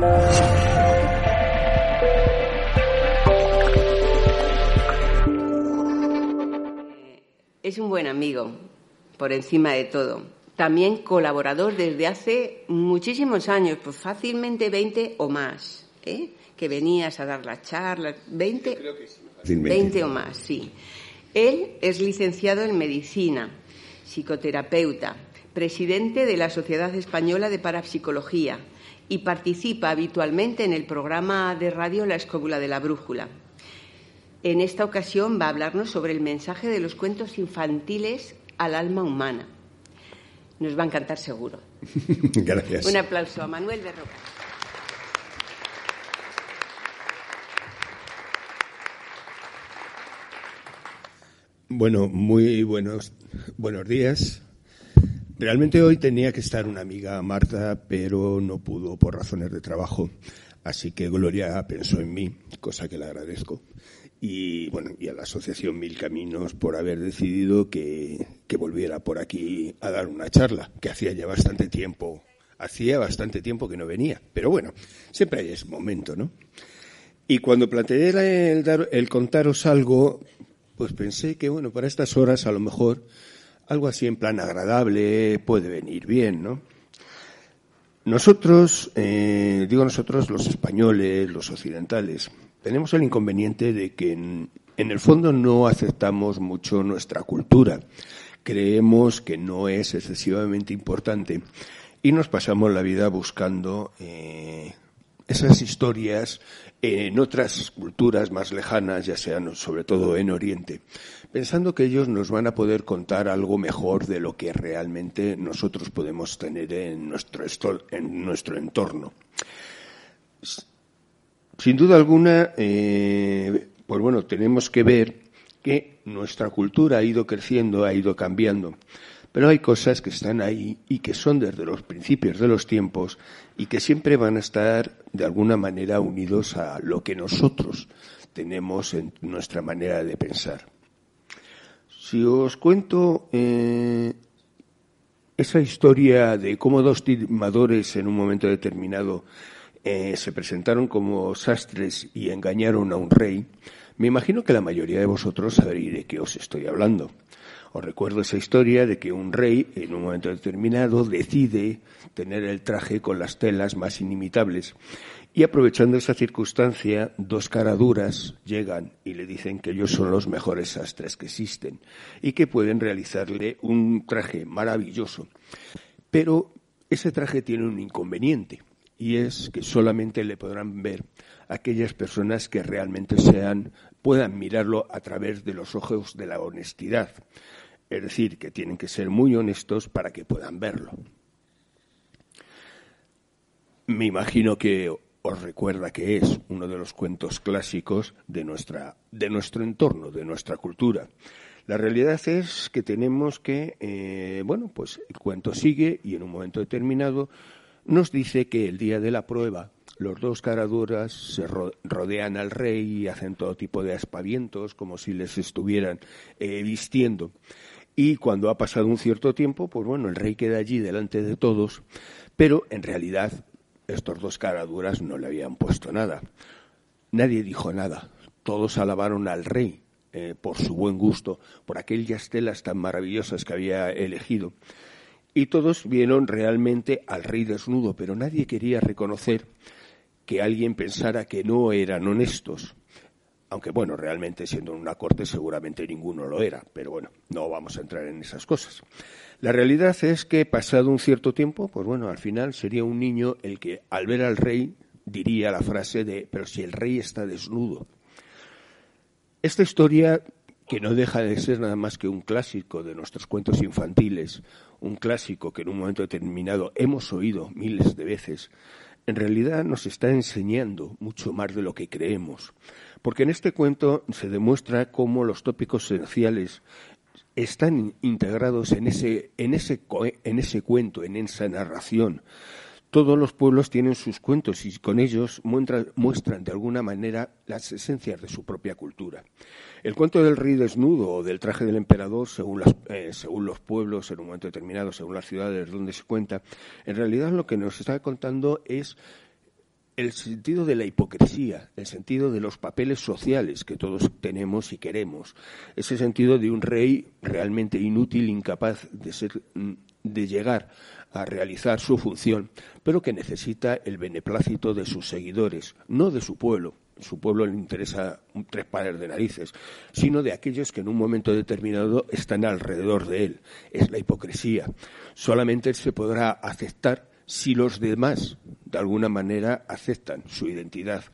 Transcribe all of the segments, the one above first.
Es un buen amigo, por encima de todo. También colaborador desde hace muchísimos años, pues fácilmente 20 o más, ¿eh? que venías a dar las charlas, 20, Creo que sí, 20 o más, sí. Él es licenciado en medicina, psicoterapeuta, presidente de la Sociedad Española de Parapsicología y participa habitualmente en el programa de radio La Escóbula de la Brújula. En esta ocasión va a hablarnos sobre el mensaje de los cuentos infantiles al alma humana. Nos va a encantar seguro. Gracias. Un aplauso a Manuel Berroca. Bueno, muy buenos, buenos días. Realmente hoy tenía que estar una amiga Marta, pero no pudo por razones de trabajo. Así que Gloria pensó en mí, cosa que le agradezco. Y bueno, y a la Asociación Mil Caminos por haber decidido que, que volviera por aquí a dar una charla, que hacía ya bastante tiempo, hacía bastante tiempo que no venía. Pero bueno, siempre hay ese momento, ¿no? Y cuando planteé el, dar, el contaros algo, pues pensé que, bueno, para estas horas a lo mejor algo así en plan agradable puede venir bien, ¿no? Nosotros, eh, digo nosotros los españoles, los occidentales, tenemos el inconveniente de que en, el fondo no aceptamos mucho nuestra cultura. Creemos que no es excesivamente importante y nos pasamos la vida buscando eh, esas historias en otras culturas más lejanas, ya sean sobre todo en Oriente, pensando que ellos nos van a poder contar algo mejor de lo que realmente nosotros podemos tener en nuestro, en nuestro entorno. Sin duda alguna, eh, pues bueno, tenemos que ver que nuestra cultura ha ido creciendo, ha ido cambiando. Pero hay cosas que están ahí y que son desde los principios de los tiempos y que siempre van a estar de alguna manera unidos a lo que nosotros tenemos en nuestra manera de pensar. Si os cuento eh, esa historia de cómo dos timadores en un momento determinado eh, se presentaron como sastres y engañaron a un rey, me imagino que la mayoría de vosotros sabréis de qué os estoy hablando. Os recuerdo esa historia de que un rey, en un momento determinado, decide tener el traje con las telas más inimitables. Y aprovechando esa circunstancia, dos caraduras llegan y le dicen que ellos son los mejores sastres que existen y que pueden realizarle un traje maravilloso. Pero ese traje tiene un inconveniente y es que solamente le podrán ver aquellas personas que realmente sean puedan mirarlo a través de los ojos de la honestidad. Es decir, que tienen que ser muy honestos para que puedan verlo. Me imagino que os recuerda que es uno de los cuentos clásicos de, nuestra, de nuestro entorno, de nuestra cultura. La realidad es que tenemos que, eh, bueno, pues el cuento sigue y en un momento determinado nos dice que el día de la prueba los dos caraduras se rodean al rey y hacen todo tipo de aspavientos como si les estuvieran eh, vistiendo. Y cuando ha pasado un cierto tiempo, pues bueno, el rey queda allí delante de todos, pero en realidad estos dos caraduras no le habían puesto nada. Nadie dijo nada. Todos alabaron al rey eh, por su buen gusto, por aquellas telas tan maravillosas que había elegido. Y todos vieron realmente al rey desnudo, pero nadie quería reconocer que alguien pensara que no eran honestos. Aunque bueno, realmente siendo una corte seguramente ninguno lo era, pero bueno, no vamos a entrar en esas cosas. La realidad es que pasado un cierto tiempo, pues bueno, al final sería un niño el que al ver al rey diría la frase de, pero si el rey está desnudo. Esta historia, que no deja de ser nada más que un clásico de nuestros cuentos infantiles, un clásico que en un momento determinado hemos oído miles de veces, en realidad nos está enseñando mucho más de lo que creemos. Porque en este cuento se demuestra cómo los tópicos esenciales están integrados en ese, en ese, en ese cuento, en esa narración. Todos los pueblos tienen sus cuentos y con ellos muestran, muestran, de alguna manera las esencias de su propia cultura. El cuento del rey desnudo o del traje del emperador, según, las, eh, según los pueblos en un momento determinado, según las ciudades donde se cuenta, en realidad lo que nos está contando es el sentido de la hipocresía, el sentido de los papeles sociales que todos tenemos y queremos, ese sentido de un rey realmente inútil, incapaz de, ser, de llegar a realizar su función, pero que necesita el beneplácito de sus seguidores, no de su pueblo. Su pueblo le interesa tres pares de narices, sino de aquellos que en un momento determinado están alrededor de él. Es la hipocresía. Solamente se podrá aceptar si los demás, de alguna manera, aceptan su identidad.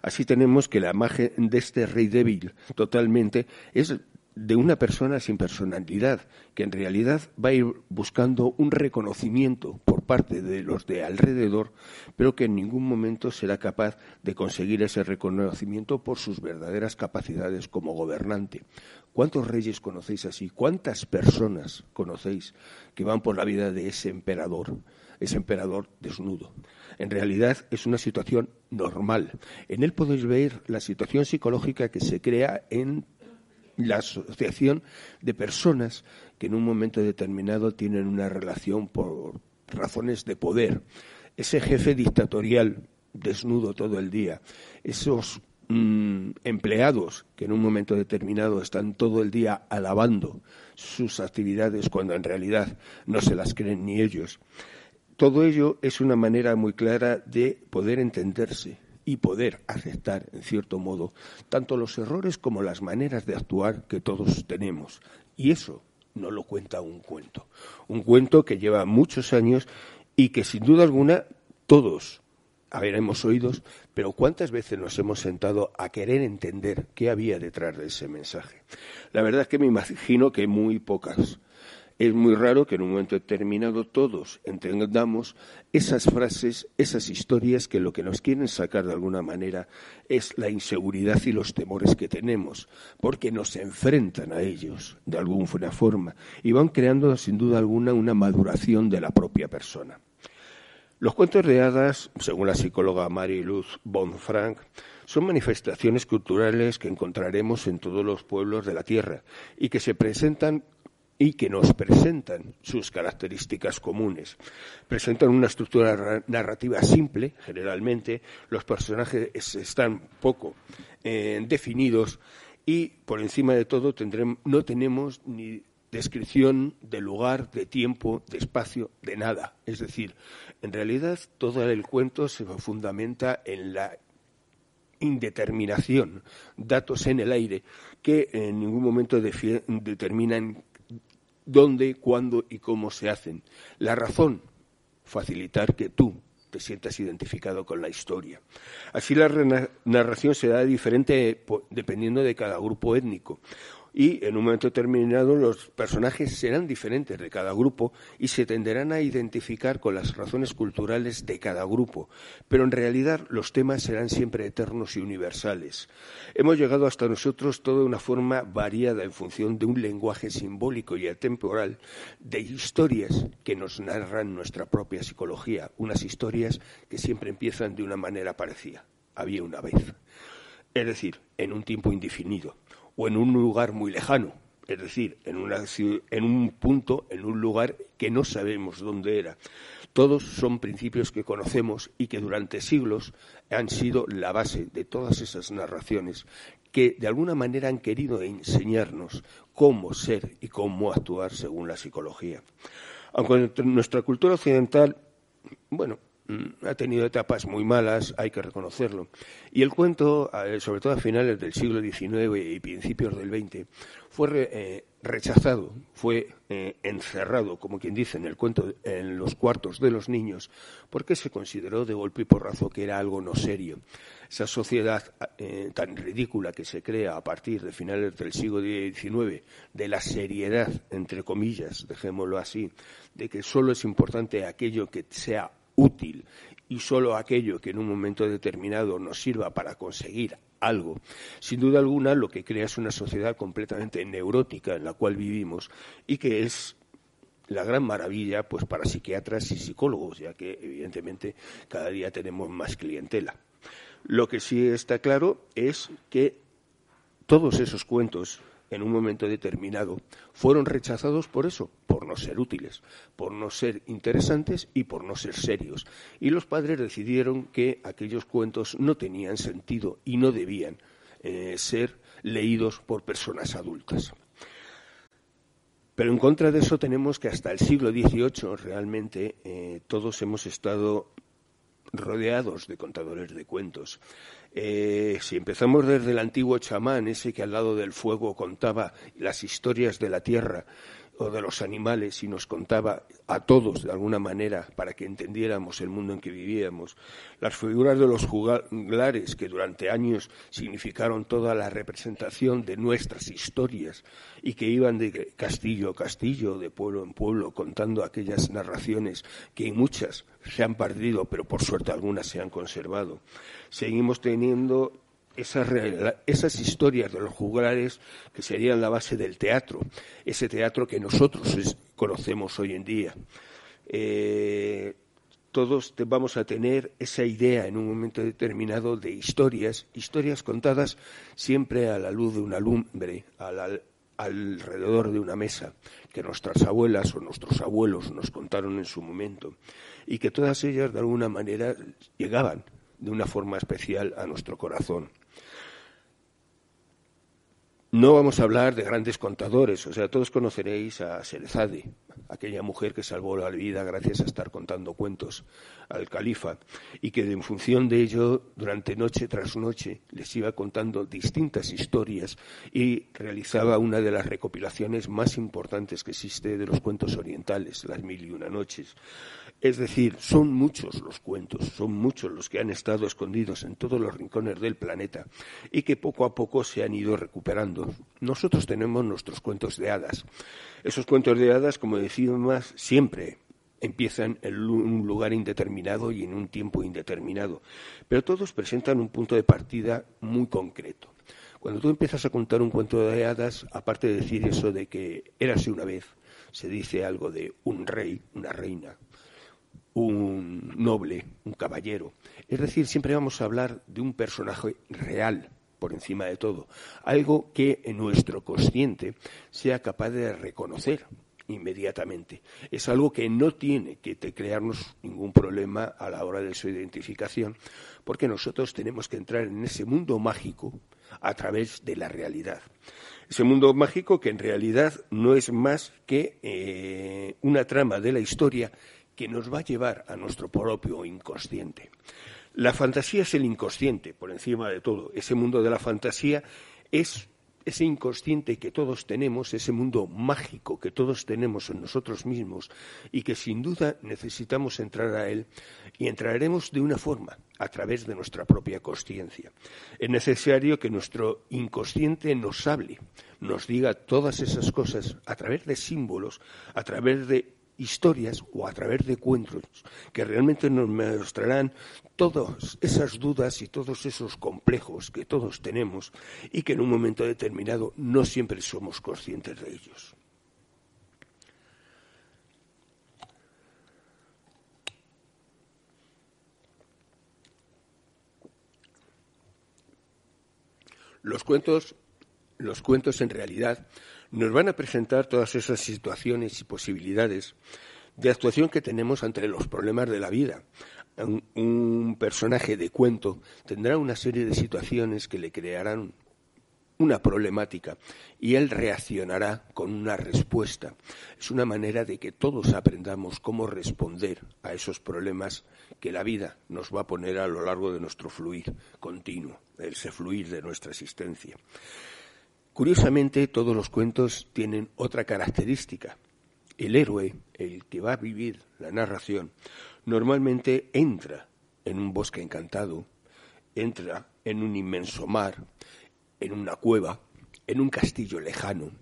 Así tenemos que la imagen de este rey débil totalmente es de una persona sin personalidad, que en realidad va a ir buscando un reconocimiento por parte de los de alrededor, pero que en ningún momento será capaz de conseguir ese reconocimiento por sus verdaderas capacidades como gobernante. ¿Cuántos reyes conocéis así? ¿Cuántas personas conocéis que van por la vida de ese emperador? Es emperador desnudo. En realidad es una situación normal. En él podéis ver la situación psicológica que se crea en la asociación de personas que en un momento determinado tienen una relación por razones de poder. Ese jefe dictatorial desnudo todo el día, esos mm, empleados que en un momento determinado están todo el día alabando sus actividades cuando en realidad no se las creen ni ellos. Todo ello es una manera muy clara de poder entenderse y poder aceptar, en cierto modo, tanto los errores como las maneras de actuar que todos tenemos. Y eso no lo cuenta un cuento. Un cuento que lleva muchos años y que, sin duda alguna, todos habremos oído, pero ¿cuántas veces nos hemos sentado a querer entender qué había detrás de ese mensaje? La verdad es que me imagino que muy pocas. Es muy raro que en un momento determinado todos entendamos esas frases, esas historias que lo que nos quieren sacar de alguna manera es la inseguridad y los temores que tenemos, porque nos enfrentan a ellos de alguna forma y van creando sin duda alguna una maduración de la propia persona. Los cuentos de hadas, según la psicóloga Mary Luz Bonfrank, son manifestaciones culturales que encontraremos en todos los pueblos de la Tierra y que se presentan y que nos presentan sus características comunes. Presentan una estructura narrativa simple, generalmente, los personajes están poco eh, definidos y, por encima de todo, no tenemos ni descripción de lugar, de tiempo, de espacio, de nada. Es decir, en realidad todo el cuento se fundamenta en la indeterminación, datos en el aire que en ningún momento determinan dónde, cuándo y cómo se hacen. La razón, facilitar que tú te sientas identificado con la historia. Así la narración será diferente dependiendo de cada grupo étnico y en un momento determinado los personajes serán diferentes de cada grupo y se tenderán a identificar con las razones culturales de cada grupo, pero en realidad los temas serán siempre eternos y universales. Hemos llegado hasta nosotros toda una forma variada en función de un lenguaje simbólico y atemporal de historias que nos narran nuestra propia psicología, unas historias que siempre empiezan de una manera parecida. Había una vez. Es decir, en un tiempo indefinido o en un lugar muy lejano, es decir, en, en un punto, en un lugar que no sabemos dónde era. Todos son principios que conocemos y que durante siglos han sido la base de todas esas narraciones que de alguna manera han querido enseñarnos cómo ser y cómo actuar según la psicología. Aunque nuestra cultura occidental, bueno, ha tenido etapas muy malas, hay que reconocerlo. Y el cuento, eh, sobre todo a finales del siglo XIX y principios del XX, fue eh, rechazado, fue eh, encerrado, como quien dice en el cuento, en los cuartos de los niños, porque se consideró de golpe y porrazo que era algo no serio. Esa sociedad tan ridícula que se crea a partir de finales del siglo XIX, de la seriedad, entre comillas, dejémoslo así, de que solo es importante aquello que sea útil y solo aquello que en un momento determinado nos sirva para conseguir algo. Sin duda alguna, lo que crea es una sociedad completamente neurótica en la cual vivimos y que es la gran maravilla pues para psiquiatras y psicólogos, ya que evidentemente cada día tenemos más clientela. Lo que sí está claro es que todos esos cuentos en un momento determinado, fueron rechazados por eso, por no ser útiles, por no ser interesantes y por no ser serios. Y los padres decidieron que aquellos cuentos no tenían sentido y no debían eh, ser leídos por personas adultas. Pero en contra de eso tenemos que hasta el siglo XVIII realmente eh, todos hemos estado rodeados de contadores de cuentos. Eh, si empezamos desde el antiguo chamán, ese que al lado del fuego contaba las historias de la tierra o de los animales y nos contaba a todos de alguna manera para que entendiéramos el mundo en que vivíamos. Las figuras de los juglares que durante años significaron toda la representación de nuestras historias y que iban de castillo a castillo, de pueblo en pueblo, contando aquellas narraciones que muchas se han perdido, pero por suerte algunas se han conservado. Seguimos teniendo esas, esas historias de los juglares que serían la base del teatro, ese teatro que nosotros conocemos hoy en día. Eh, todos vamos a tener esa idea en un momento determinado de historias, historias contadas siempre a la luz de una lumbre, alrededor de una mesa, que nuestras abuelas o nuestros abuelos nos contaron en su momento, y que todas ellas de alguna manera llegaban de una forma especial a nuestro corazón. No vamos a hablar de grandes contadores, o sea, todos conoceréis a Serezade, aquella mujer que salvó la vida gracias a estar contando cuentos al califa y que en función de ello, durante noche tras noche, les iba contando distintas historias y realizaba una de las recopilaciones más importantes que existe de los cuentos orientales, Las Mil y Una Noches. Es decir, son muchos los cuentos, son muchos los que han estado escondidos en todos los rincones del planeta y que poco a poco se han ido recuperando. Nosotros tenemos nuestros cuentos de hadas. Esos cuentos de hadas, como decimos, siempre empiezan en un lugar indeterminado y en un tiempo indeterminado, pero todos presentan un punto de partida muy concreto. Cuando tú empiezas a contar un cuento de hadas, aparte de decir eso de que érase una vez, se dice algo de un rey, una reina, un noble, un caballero. Es decir, siempre vamos a hablar de un personaje real por encima de todo, algo que nuestro consciente sea capaz de reconocer inmediatamente. Es algo que no tiene que crearnos ningún problema a la hora de su identificación, porque nosotros tenemos que entrar en ese mundo mágico a través de la realidad. Ese mundo mágico que en realidad no es más que eh, una trama de la historia que nos va a llevar a nuestro propio inconsciente. La fantasía es el inconsciente, por encima de todo. Ese mundo de la fantasía es ese inconsciente que todos tenemos, ese mundo mágico que todos tenemos en nosotros mismos y que sin duda necesitamos entrar a él y entraremos de una forma, a través de nuestra propia consciencia. Es necesario que nuestro inconsciente nos hable, nos diga todas esas cosas a través de símbolos, a través de historias o a través de cuentos que realmente nos mostrarán todas esas dudas y todos esos complejos que todos tenemos y que en un momento determinado no siempre somos conscientes de ellos. Los cuentos, los cuentos en realidad nos van a presentar todas esas situaciones y posibilidades de actuación que tenemos ante los problemas de la vida. Un, personaje de cuento tendrá una serie de situaciones que le crearán una problemática y él reaccionará con una respuesta. Es una manera de que todos aprendamos cómo responder a esos problemas que la vida nos va a poner a lo largo de nuestro fluir continuo, ese fluir de nuestra existencia. Curiosamente, todos los cuentos tienen otra característica. El héroe, el que va a vivir la narración, normalmente entra en un bosque encantado, entra en un inmenso mar, en una cueva, en un castillo lejano.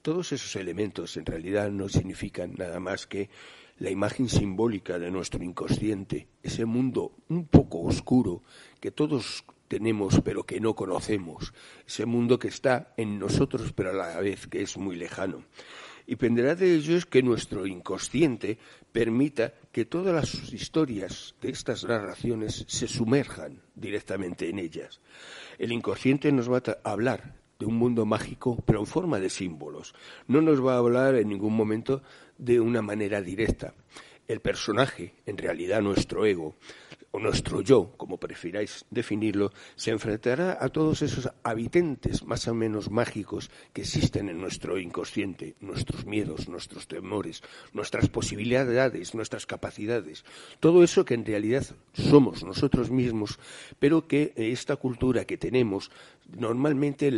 Todos esos elementos en realidad no significan nada más que la imagen simbólica de nuestro inconsciente, ese mundo un poco oscuro que todos tenemos pero que no conocemos, ese mundo que está en nosotros pero a la vez que es muy lejano. Y dependerá de ello es que nuestro inconsciente permita que todas las historias de estas narraciones se sumerjan directamente en ellas. El inconsciente nos va a hablar de un mundo mágico, pero en forma de símbolos. No nos va a hablar en ningún momento de una manera directa. El personaje, en realidad nuestro ego, o nuestro yo, como prefiráis definirlo, se enfrentará a todos esos habitantes más o menos mágicos que existen en nuestro inconsciente, nuestros miedos, nuestros temores, nuestras posibilidades, nuestras capacidades, todo eso que en realidad somos nosotros mismos, pero que esta cultura que tenemos normalmente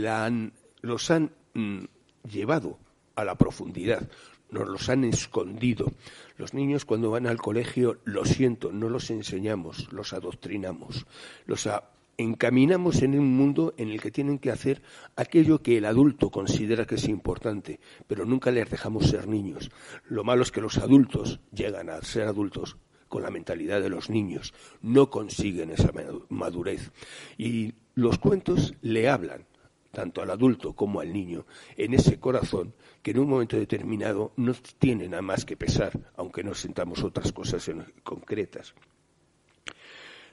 los han mm, llevado a la profundidad, nos los han escondido. Los niños cuando van al colegio, lo siento, no los enseñamos, los adoctrinamos, los encaminamos en un mundo en el que tienen que hacer aquello que el adulto considera que es importante, pero nunca les dejamos ser niños. Lo malo es que los adultos llegan a ser adultos con la mentalidad de los niños, no consiguen esa madurez. Y los cuentos le hablan tanto al adulto como al niño, en ese corazón que en un momento determinado no tiene nada más que pesar, aunque no sentamos otras cosas concretas.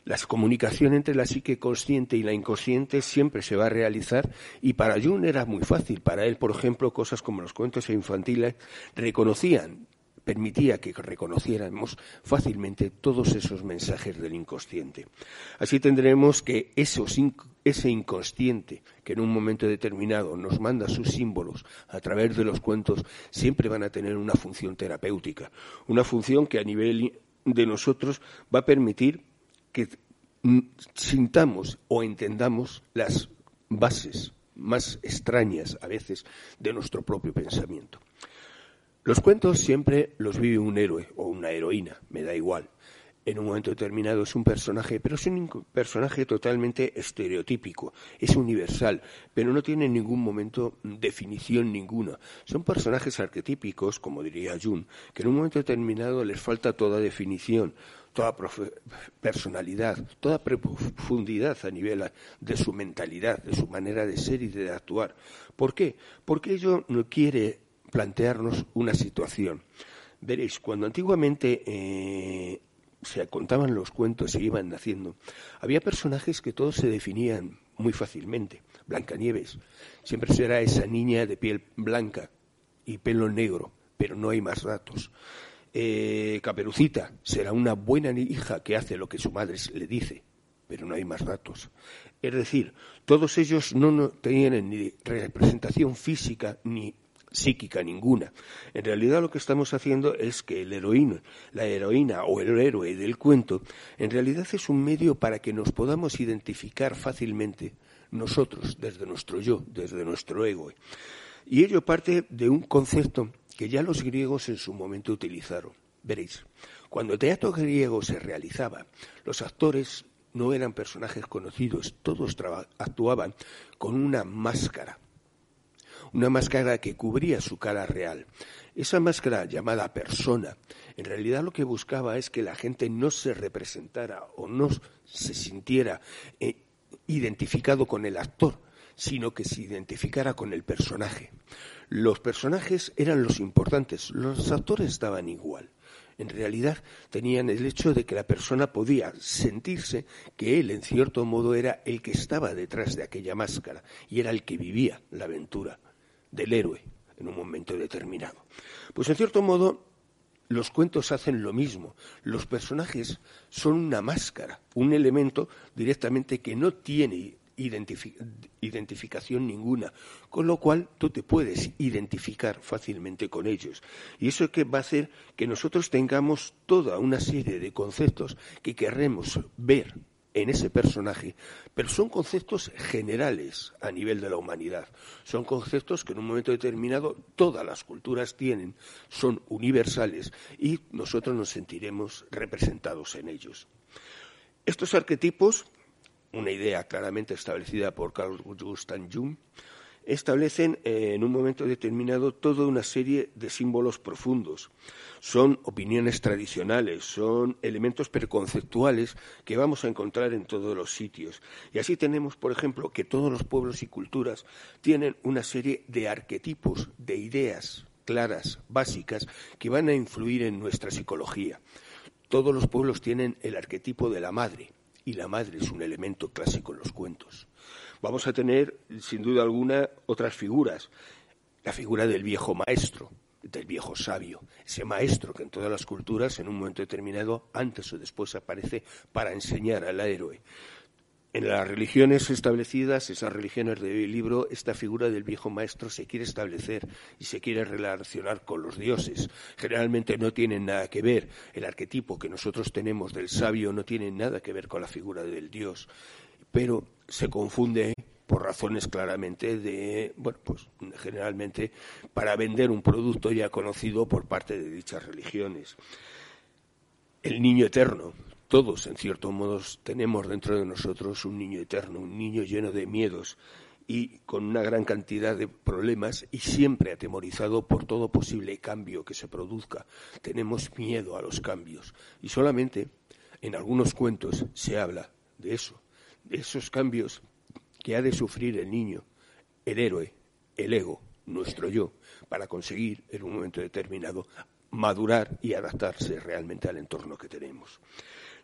La comunicación entre la psique consciente y la inconsciente siempre se va a realizar y para Jung era muy fácil. Para él, por ejemplo, cosas como los cuentos infantiles reconocían permitía que reconociéramos fácilmente todos esos mensajes del inconsciente. Así tendremos que ese inconsciente que en un momento determinado nos manda sus símbolos a través de los cuentos siempre van a tener una función terapéutica, una función que a nivel de nosotros va a permitir que sintamos o entendamos las bases más extrañas a veces de nuestro propio pensamiento. Los cuentos siempre los vive un héroe o una heroína, me da igual. En un momento determinado es un personaje, pero es un personaje totalmente estereotípico, es universal, pero no tiene en ningún momento definición ninguna. Son personajes arquetípicos, como diría Jung, que en un momento determinado les falta toda definición, toda personalidad, toda profundidad a nivel de su mentalidad, de su manera de ser y de actuar. ¿Por qué? Porque ello no quiere plantearnos una situación. Veréis, cuando antiguamente eh, se contaban los cuentos, se iban naciendo, había personajes que todos se definían muy fácilmente. Blancanieves siempre será esa niña de piel blanca y pelo negro, pero no hay más datos. Eh, Caperucita será una buena hija que hace lo que su madre le dice, pero no hay más datos. Es decir, todos ellos no, no tenían ni representación física ni psíquica ninguna. En realidad lo que estamos haciendo es que el heroína, la heroína o el héroe del cuento, en realidad es un medio para que nos podamos identificar fácilmente nosotros, desde nuestro yo, desde nuestro ego. Y ello parte de un concepto que ya los griegos en su momento utilizaron. Veréis, cuando el teatro griego se realizaba, los actores no eran personajes conocidos, todos actuaban con una máscara una máscara que cubría su cara real. Esa máscara llamada persona, en realidad lo que buscaba es que la gente no se representara o no se sintiera eh, identificado con el actor, sino que se identificara con el personaje. Los personajes eran los importantes, los actores estaban igual. En realidad tenían el hecho de que la persona podía sentirse que él, en cierto modo, era el que estaba detrás de aquella máscara y era el que vivía la aventura del héroe en un momento determinado. Pues en cierto modo, los cuentos hacen lo mismo. Los personajes son una máscara, un elemento directamente que no tiene identificación ninguna, con lo cual tú te puedes identificar fácilmente con ellos. Y eso que va a hacer que nosotros tengamos toda una serie de conceptos que querremos ver en ese personaje, pero son conceptos generales a nivel de la humanidad. Son conceptos que en un momento determinado todas las culturas tienen, son universales y nosotros nos sentiremos representados en ellos. Estos arquetipos, una idea claramente establecida por Carl Gustav Jung, establecen eh, en un momento determinado toda una serie de símbolos profundos. Son opiniones tradicionales, son elementos preconceptuales que vamos a encontrar en todos los sitios. Y así tenemos, por ejemplo, que todos los pueblos y culturas tienen una serie de arquetipos, de ideas claras, básicas, que van a influir en nuestra psicología. Todos los pueblos tienen el arquetipo de la madre, y la madre es un elemento clásico en los cuentos. Vamos a tener, sin duda alguna, otras figuras. La figura del viejo maestro, del viejo sabio, ese maestro que en todas las culturas, en un momento determinado, antes o después aparece para enseñar al héroe. En las religiones establecidas, esas religiones del libro, esta figura del viejo maestro se quiere establecer y se quiere relacionar con los dioses. Generalmente no tienen nada que ver. El arquetipo que nosotros tenemos del sabio no tiene nada que ver con la figura del dios, pero se confunde por razones claramente de, bueno, pues generalmente para vender un producto ya conocido por parte de dichas religiones. El niño eterno, todos, en cierto modo, tenemos dentro de nosotros un niño eterno, un niño lleno de miedos y con una gran cantidad de problemas y siempre atemorizado por todo posible cambio que se produzca. Tenemos miedo a los cambios y solamente en algunos cuentos se habla de eso, esos cambios que ha de sufrir el niño, el héroe, el ego, nuestro yo, para conseguir en un momento determinado madurar y adaptarse realmente al entorno que tenemos.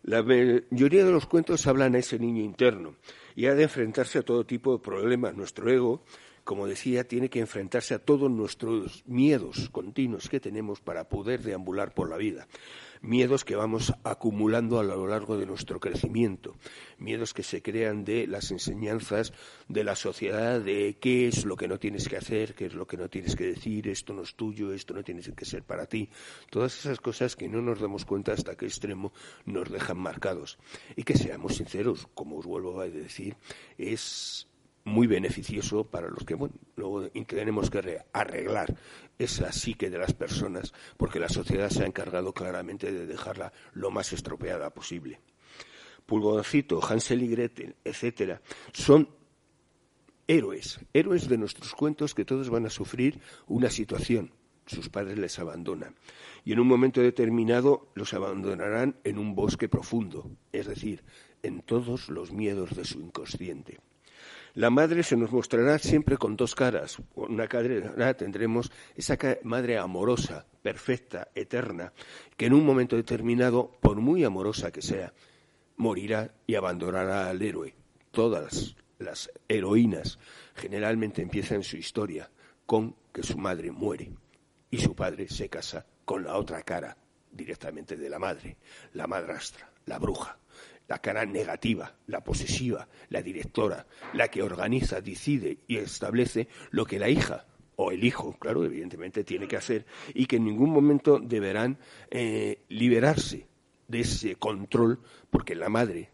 La mayoría de los cuentos hablan a ese niño interno y ha de enfrentarse a todo tipo de problemas. Nuestro ego, como decía, tiene que enfrentarse a todos nuestros miedos continuos que tenemos para poder deambular por la vida miedos que vamos acumulando a lo largo de nuestro crecimiento, miedos que se crean de las enseñanzas de la sociedad de qué es lo que no tienes que hacer, qué es lo que no tienes que decir, esto no es tuyo, esto no tiene que ser para ti, todas esas cosas que no nos damos cuenta hasta qué extremo nos dejan marcados. Y que seamos sinceros, como os vuelvo a decir, es muy beneficioso para los que, bueno, luego tenemos que arreglar esa psique de las personas, porque la sociedad se ha encargado claramente de dejarla lo más estropeada posible. Pulgoncito, Hansel y Gretel, etcétera, son héroes, héroes de nuestros cuentos que todos van a sufrir una situación. Sus padres les abandonan. Y en un momento determinado los abandonarán en un bosque profundo, es decir, en todos los miedos de su inconsciente. La madre se nos mostrará siempre con dos caras. Una cara tendremos esa madre amorosa, perfecta, eterna, que en un momento determinado, por muy amorosa que sea, morirá y abandonará al héroe. Todas las heroínas generalmente empiezan su historia con que su madre muere y su padre se casa con la otra cara directamente de la madre, la madrastra, la bruja la cara negativa, la posesiva, la directora, la que organiza, decide y establece lo que la hija o el hijo, claro, evidentemente tiene que hacer y que en ningún momento deberán eh, liberarse de ese control porque la madre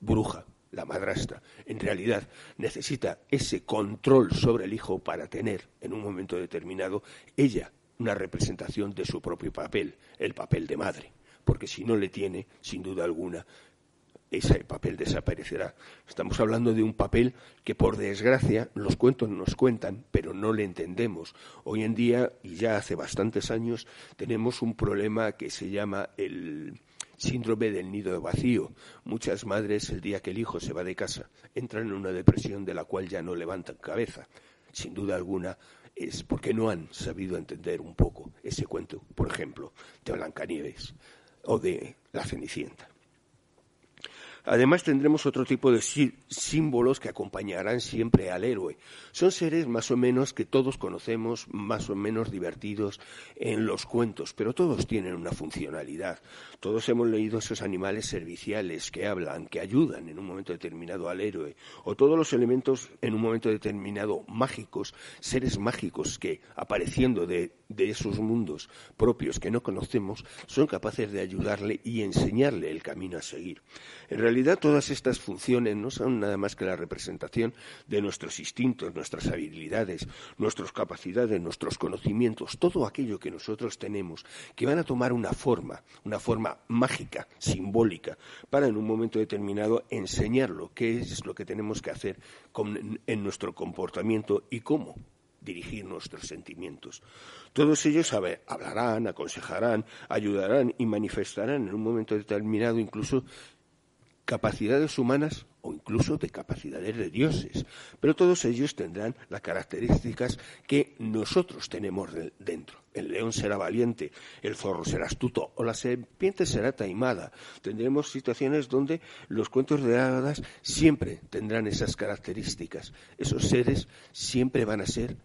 bruja, la madrastra, en realidad necesita ese control sobre el hijo para tener en un momento determinado ella una representación de su propio papel, el papel de madre, porque si no le tiene, sin duda alguna, ese papel desaparecerá. Estamos hablando de un papel que, por desgracia, los cuentos nos cuentan, pero no le entendemos. Hoy en día, y ya hace bastantes años, tenemos un problema que se llama el síndrome del nido vacío. Muchas madres, el día que el hijo se va de casa, entran en una depresión de la cual ya no levantan cabeza. Sin duda alguna, es porque no han sabido entender un poco ese cuento, por ejemplo, de Blancanieves o de La Cenicienta. Además tendremos otro tipo de símbolos que acompañarán siempre al héroe. Son seres más o menos que todos conocemos, más o menos divertidos en los cuentos, pero todos tienen una funcionalidad. Todos hemos leído esos animales serviciales que hablan, que ayudan en un momento determinado al héroe, o todos los elementos en un momento determinado mágicos, seres mágicos que apareciendo de, esos mundos propios que no conocemos, son capaces de ayudarle y enseñarle el camino a seguir. Realidad todas estas funciones no son nada más que la representación de nuestros instintos, nuestras habilidades, nuestras capacidades, nuestros conocimientos, todo aquello que nosotros tenemos, que van a tomar una forma, una forma mágica, simbólica, para en un momento determinado enseñarlo, qué es lo que tenemos que hacer en nuestro comportamiento y cómo dirigir nuestros sentimientos. Todos ellos hablarán, aconsejarán, ayudarán y manifestarán en un momento determinado incluso capacidades humanas o incluso de capacidades de dioses, pero todos ellos tendrán las características que nosotros tenemos dentro. El león será valiente, el zorro será astuto o la serpiente será taimada. Tendremos situaciones donde los cuentos de hadas siempre tendrán esas características. Esos seres siempre van a ser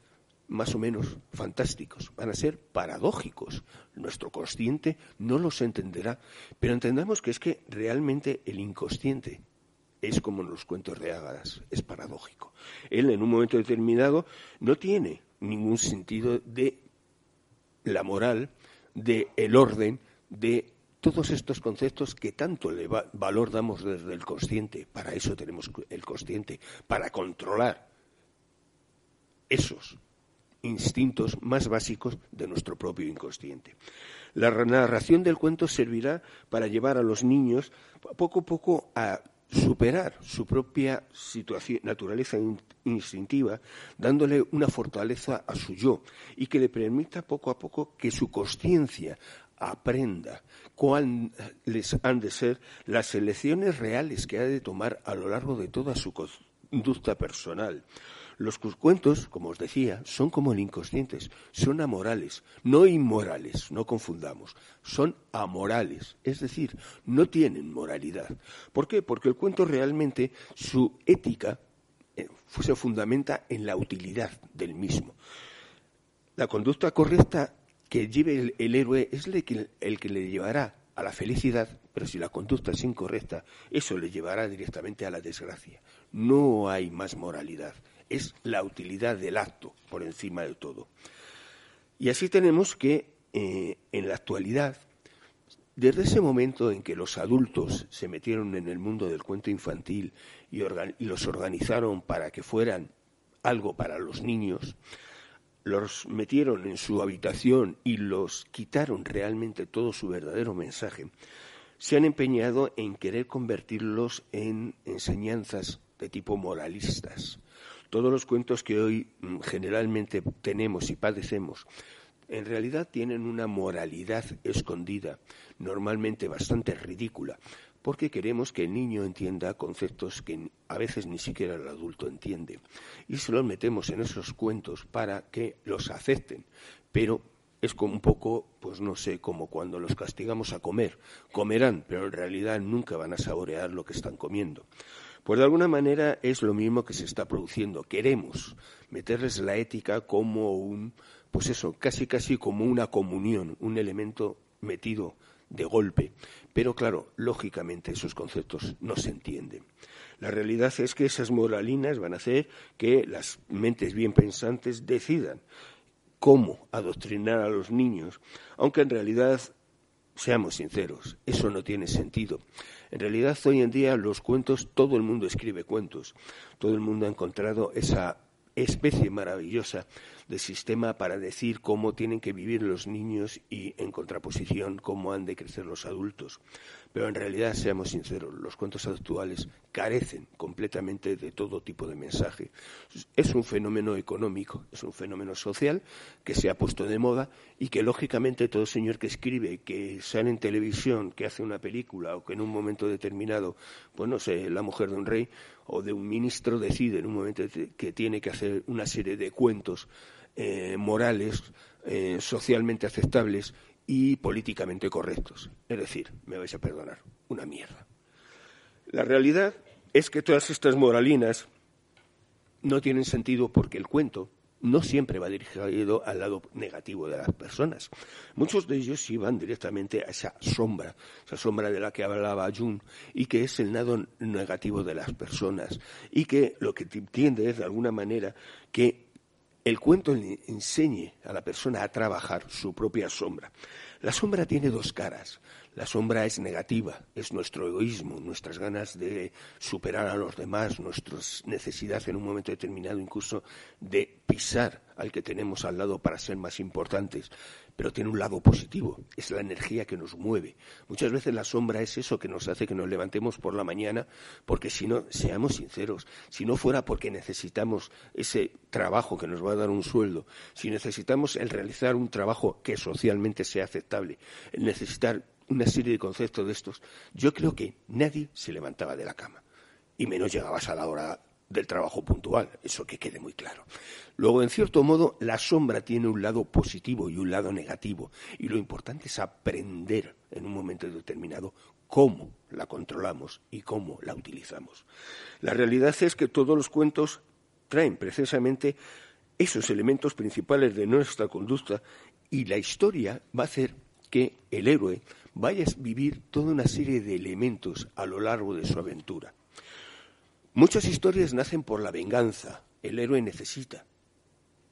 más o menos fantásticos, van a ser paradójicos. Nuestro consciente no los entenderá, pero entendamos que es que realmente el inconsciente es como en los cuentos de Ágadas, es paradójico. Él en un momento determinado no tiene ningún sentido de la moral, de el orden, de todos estos conceptos que tanto le valor damos desde el consciente. Para eso tenemos el consciente, para controlar esos instintos más básicos de nuestro propio inconsciente. La narración del cuento servirá para llevar a los niños poco a poco a superar su propia situación, naturaleza instintiva, dándole una fortaleza a su yo y que le permita poco a poco que su conciencia aprenda cuáles han de ser las elecciones reales que ha de tomar a lo largo de toda su conducta personal. Los cuentos, como os decía, son como el inconscientes, son amorales, no inmorales, no confundamos, son amorales, es decir, no tienen moralidad. ¿Por qué? Porque el cuento realmente, su ética eh, se fundamenta en la utilidad del mismo. La conducta correcta que lleve el, héroe es el que, el que le llevará a la felicidad, pero si la conducta es incorrecta, eso le llevará directamente a la desgracia. No hay más moralidad es la utilidad del acto por encima de todo. Y así tenemos que eh, en la actualidad, desde ese momento en que los adultos se metieron en el mundo del cuento infantil y, los organizaron para que fueran algo para los niños, los metieron en su habitación y los quitaron realmente todo su verdadero mensaje, se han empeñado en querer convertirlos en enseñanzas de tipo moralistas, todos los cuentos que hoy mm, generalmente tenemos y padecemos en realidad tienen una moralidad escondida, normalmente bastante ridícula, porque queremos que el niño entienda conceptos que a veces ni siquiera el adulto entiende. Y se los metemos en esos cuentos para que los acepten. Pero es como un poco, pues no sé, como cuando los castigamos a comer. Comerán, pero en realidad nunca van a saborear lo que están comiendo. Pues de alguna manera es lo mismo que se está produciendo. Queremos meterles la ética como un, pues eso, casi casi como una comunión, un elemento metido de golpe. Pero claro, lógicamente esos conceptos no se entienden. La realidad es que esas moralinas van a hacer que las mentes bien pensantes decidan cómo adoctrinar a los niños, aunque en realidad, seamos sinceros, eso no tiene sentido. En realidad, hoy en día los cuentos, todo el mundo escribe cuentos. Todo el mundo ha encontrado esa especie maravillosa de sistema para decir cómo tienen que vivir los niños y, en contraposición, cómo han de crecer los adultos. Pero en realidad, seamos sinceros, los cuentos actuales carecen completamente de todo tipo de mensaje. Es un fenómeno económico, es un fenómeno social que se ha puesto de moda y que, lógicamente, todo señor que escribe, que sale en televisión, que hace una película o que en un momento determinado, pues no sé, la mujer de un rey o de un ministro decide en un momento que tiene que hacer una serie de cuentos eh, morales, eh, socialmente aceptables y políticamente correctos. Es decir, me vais a perdonar, una mierda. La realidad es que todas estas moralinas no tienen sentido porque el cuento no siempre va dirigido al lado negativo de las personas. Muchos de ellos van directamente a esa sombra, esa sombra de la que hablaba Jung, y que es el lado negativo de las personas, y que lo que entiende es de alguna manera que el cuento le enseñe a la persona a trabajar su propia sombra. La sombra tiene dos caras. La sombra es negativa, es nuestro egoísmo, nuestras ganas de superar a los demás, nuestra necesidad en un momento determinado incluso de pisar al que tenemos al lado para ser más importantes. Pero tiene un lado positivo, es la energía que nos mueve. Muchas veces la sombra es eso que nos hace que nos levantemos por la mañana, porque si no, seamos sinceros, si no fuera porque necesitamos ese trabajo que nos va a dar un sueldo, si necesitamos el realizar un trabajo que socialmente sea aceptable, el necesitar una serie de conceptos de estos, yo creo que nadie se levantaba de la cama. y menos llegabas a la hora del trabajo puntual, eso que quede muy claro. Luego, en cierto modo, la sombra tiene un lado positivo y un lado negativo, y lo importante es aprender en un momento determinado cómo la controlamos y cómo la utilizamos. La realidad es que todos los cuentos traen precisamente esos elementos principales de nuestra conducta y la historia va a hacer que el héroe vaya a vivir toda una serie de elementos a lo largo de su aventura. Muchas historias nacen por la venganza. El héroe necesita,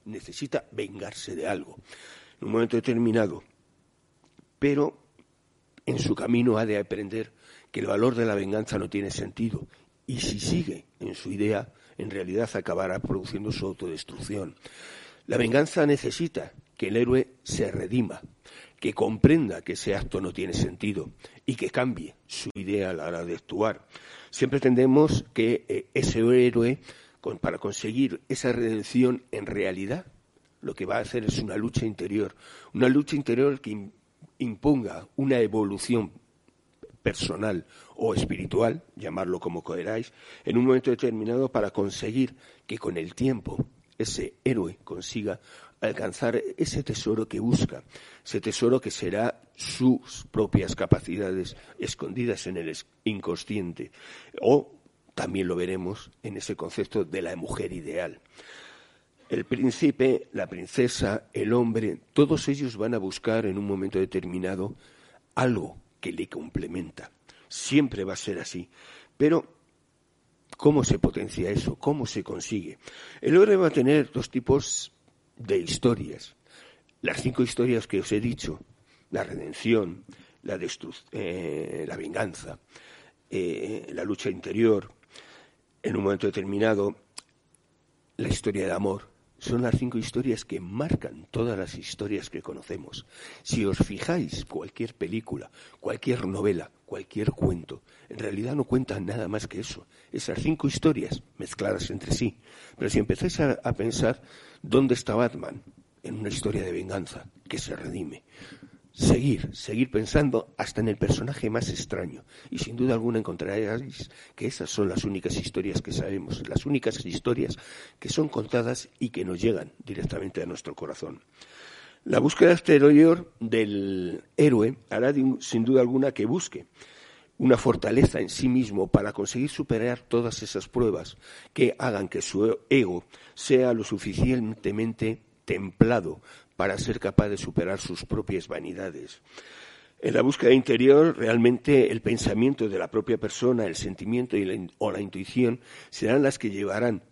necesita vengarse de algo en un momento determinado. Pero en su camino ha de aprender que el valor de la venganza no tiene sentido. Y si sigue en su idea, en realidad acabará produciendo su autodestrucción. La venganza necesita que el héroe se redima, que comprenda que ese acto no tiene sentido y que cambie su idea a la hora de actuar. Siempre tendemos que eh, ese héroe, para conseguir esa redención en realidad, lo que va a hacer es una lucha interior, una lucha interior que imponga una evolución personal o espiritual, llamarlo como queráis, en un momento determinado para conseguir que con el tiempo ese héroe consiga alcanzar ese tesoro que busca, ese tesoro que será sus propias capacidades escondidas en el inconsciente. O también lo veremos en ese concepto de la mujer ideal. El príncipe, la princesa, el hombre, todos ellos van a buscar en un momento determinado algo que le complementa. Siempre va a ser así. Pero, ¿cómo se potencia eso? ¿Cómo se consigue? El hombre va a tener dos tipos de historias. Las cinco historias que os he dicho, la redención, la, eh, la venganza, eh, la lucha interior, en un momento determinado, la historia de amor, son las cinco historias que marcan todas las historias que conocemos. Si os fijáis, cualquier película, cualquier novela, cualquier cuento, en realidad no cuentan nada más que eso. Esas cinco historias mezcladas entre sí. Pero si empezáis a, a pensar, ¿Dónde está Batman? En una historia de venganza que se redime. Seguir, seguir pensando hasta en el personaje más extraño. Y sin duda alguna encontraréis que esas son las únicas historias que sabemos, las únicas historias que son contadas y que nos llegan directamente a nuestro corazón. La búsqueda exterior del héroe hará sin duda alguna que busque una fortaleza en sí mismo para conseguir superar todas esas pruebas que hagan que su ego sea lo suficientemente templado para ser capaz de superar sus propias vanidades. En la búsqueda interior, realmente el pensamiento de la propia persona, el sentimiento o la intuición serán las que llevarán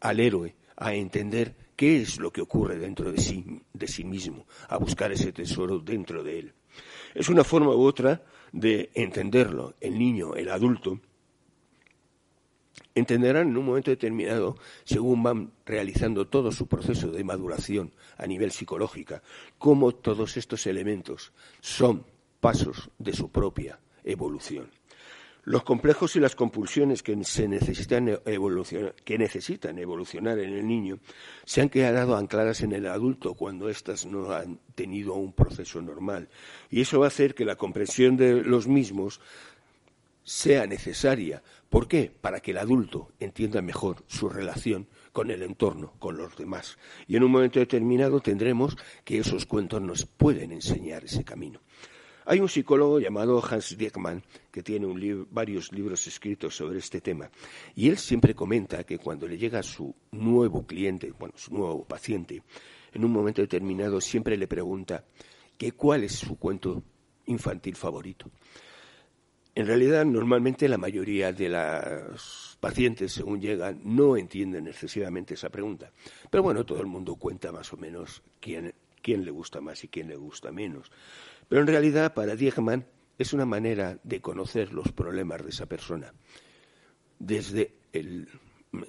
al héroe a entender qué es lo que ocurre dentro de sí, de sí mismo, a buscar ese tesoro dentro de él. Es una forma u otra de entenderlo, el niño, el adulto, entenderán en un momento determinado, según van realizando todo su proceso de maduración a nivel psicológico, cómo todos estos elementos son pasos de su propia evolución. Los complejos y las compulsiones que, se necesitan evolucionar, que necesitan evolucionar en el niño se han quedado ancladas en el adulto cuando éstas no han tenido un proceso normal. Y eso va a hacer que la comprensión de los mismos sea necesaria. ¿Por qué? Para que el adulto entienda mejor su relación con el entorno, con los demás. Y en un momento determinado tendremos que esos cuentos nos pueden enseñar ese camino. Hay un psicólogo llamado Hans Diekmann que tiene varios libros escritos sobre este tema y él siempre comenta que cuando le llega su nuevo cliente, bueno, su nuevo paciente, en un momento determinado siempre le pregunta que cuál es su cuento infantil favorito. En realidad, normalmente la mayoría de los pacientes, según llegan, no entienden excesivamente esa pregunta. Pero bueno, todo el mundo cuenta más o menos quién, le gusta más y quién le gusta menos. Pero en realidad, para Diegman, es una manera de conocer los problemas de esa persona desde el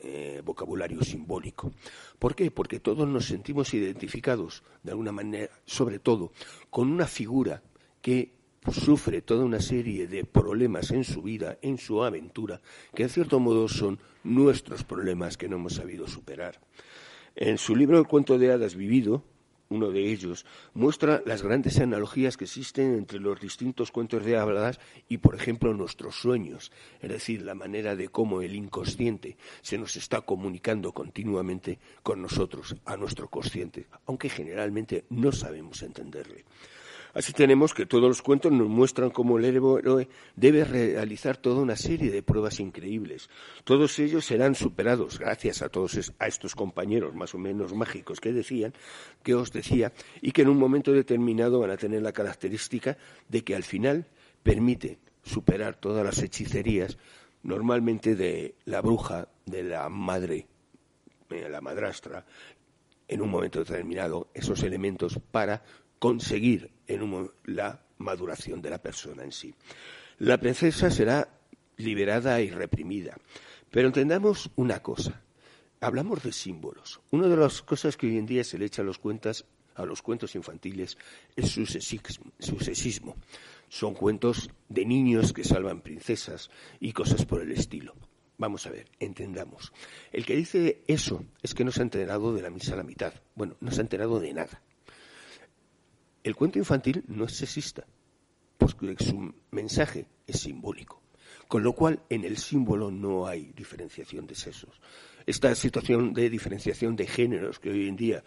eh, vocabulario simbólico. ¿Por qué? Porque todos nos sentimos identificados, de alguna manera, sobre todo, con una figura que sufre toda una serie de problemas en su vida, en su aventura, que en cierto modo son nuestros problemas que no hemos sabido superar. En su libro El cuento de hadas vivido, uno de ellos, muestra las grandes analogías que existen entre los distintos cuentos de hadas y, por ejemplo, nuestros sueños, es decir, la manera de cómo el inconsciente se nos está comunicando continuamente con nosotros, a nuestro consciente, aunque generalmente no sabemos entenderle. Así tenemos que todos los cuentos nos muestran cómo el héroe debe realizar toda una serie de pruebas increíbles. Todos ellos serán superados gracias a todos a estos compañeros más o menos mágicos que decían, que os decía, y que en un momento determinado van a tener la característica de que al final permite superar todas las hechicerías normalmente de la bruja, de la madre, de la madrastra, en un momento determinado esos elementos para conseguir en la maduración de la persona en sí. La princesa será liberada y reprimida. Pero entendamos una cosa. Hablamos de símbolos. Una de las cosas que hoy en día se le echa a los, cuentas, a los cuentos infantiles es su sexismo. Son cuentos de niños que salvan princesas y cosas por el estilo. Vamos a ver, entendamos. El que dice eso es que no se ha enterado de la misa a la mitad. Bueno, no se ha enterado de nada. El cuento infantil no es sexista, porque su mensaje es simbólico. Con lo cual, en el símbolo no hay diferenciación de sexos. Esta situación de diferenciación de géneros que hoy en día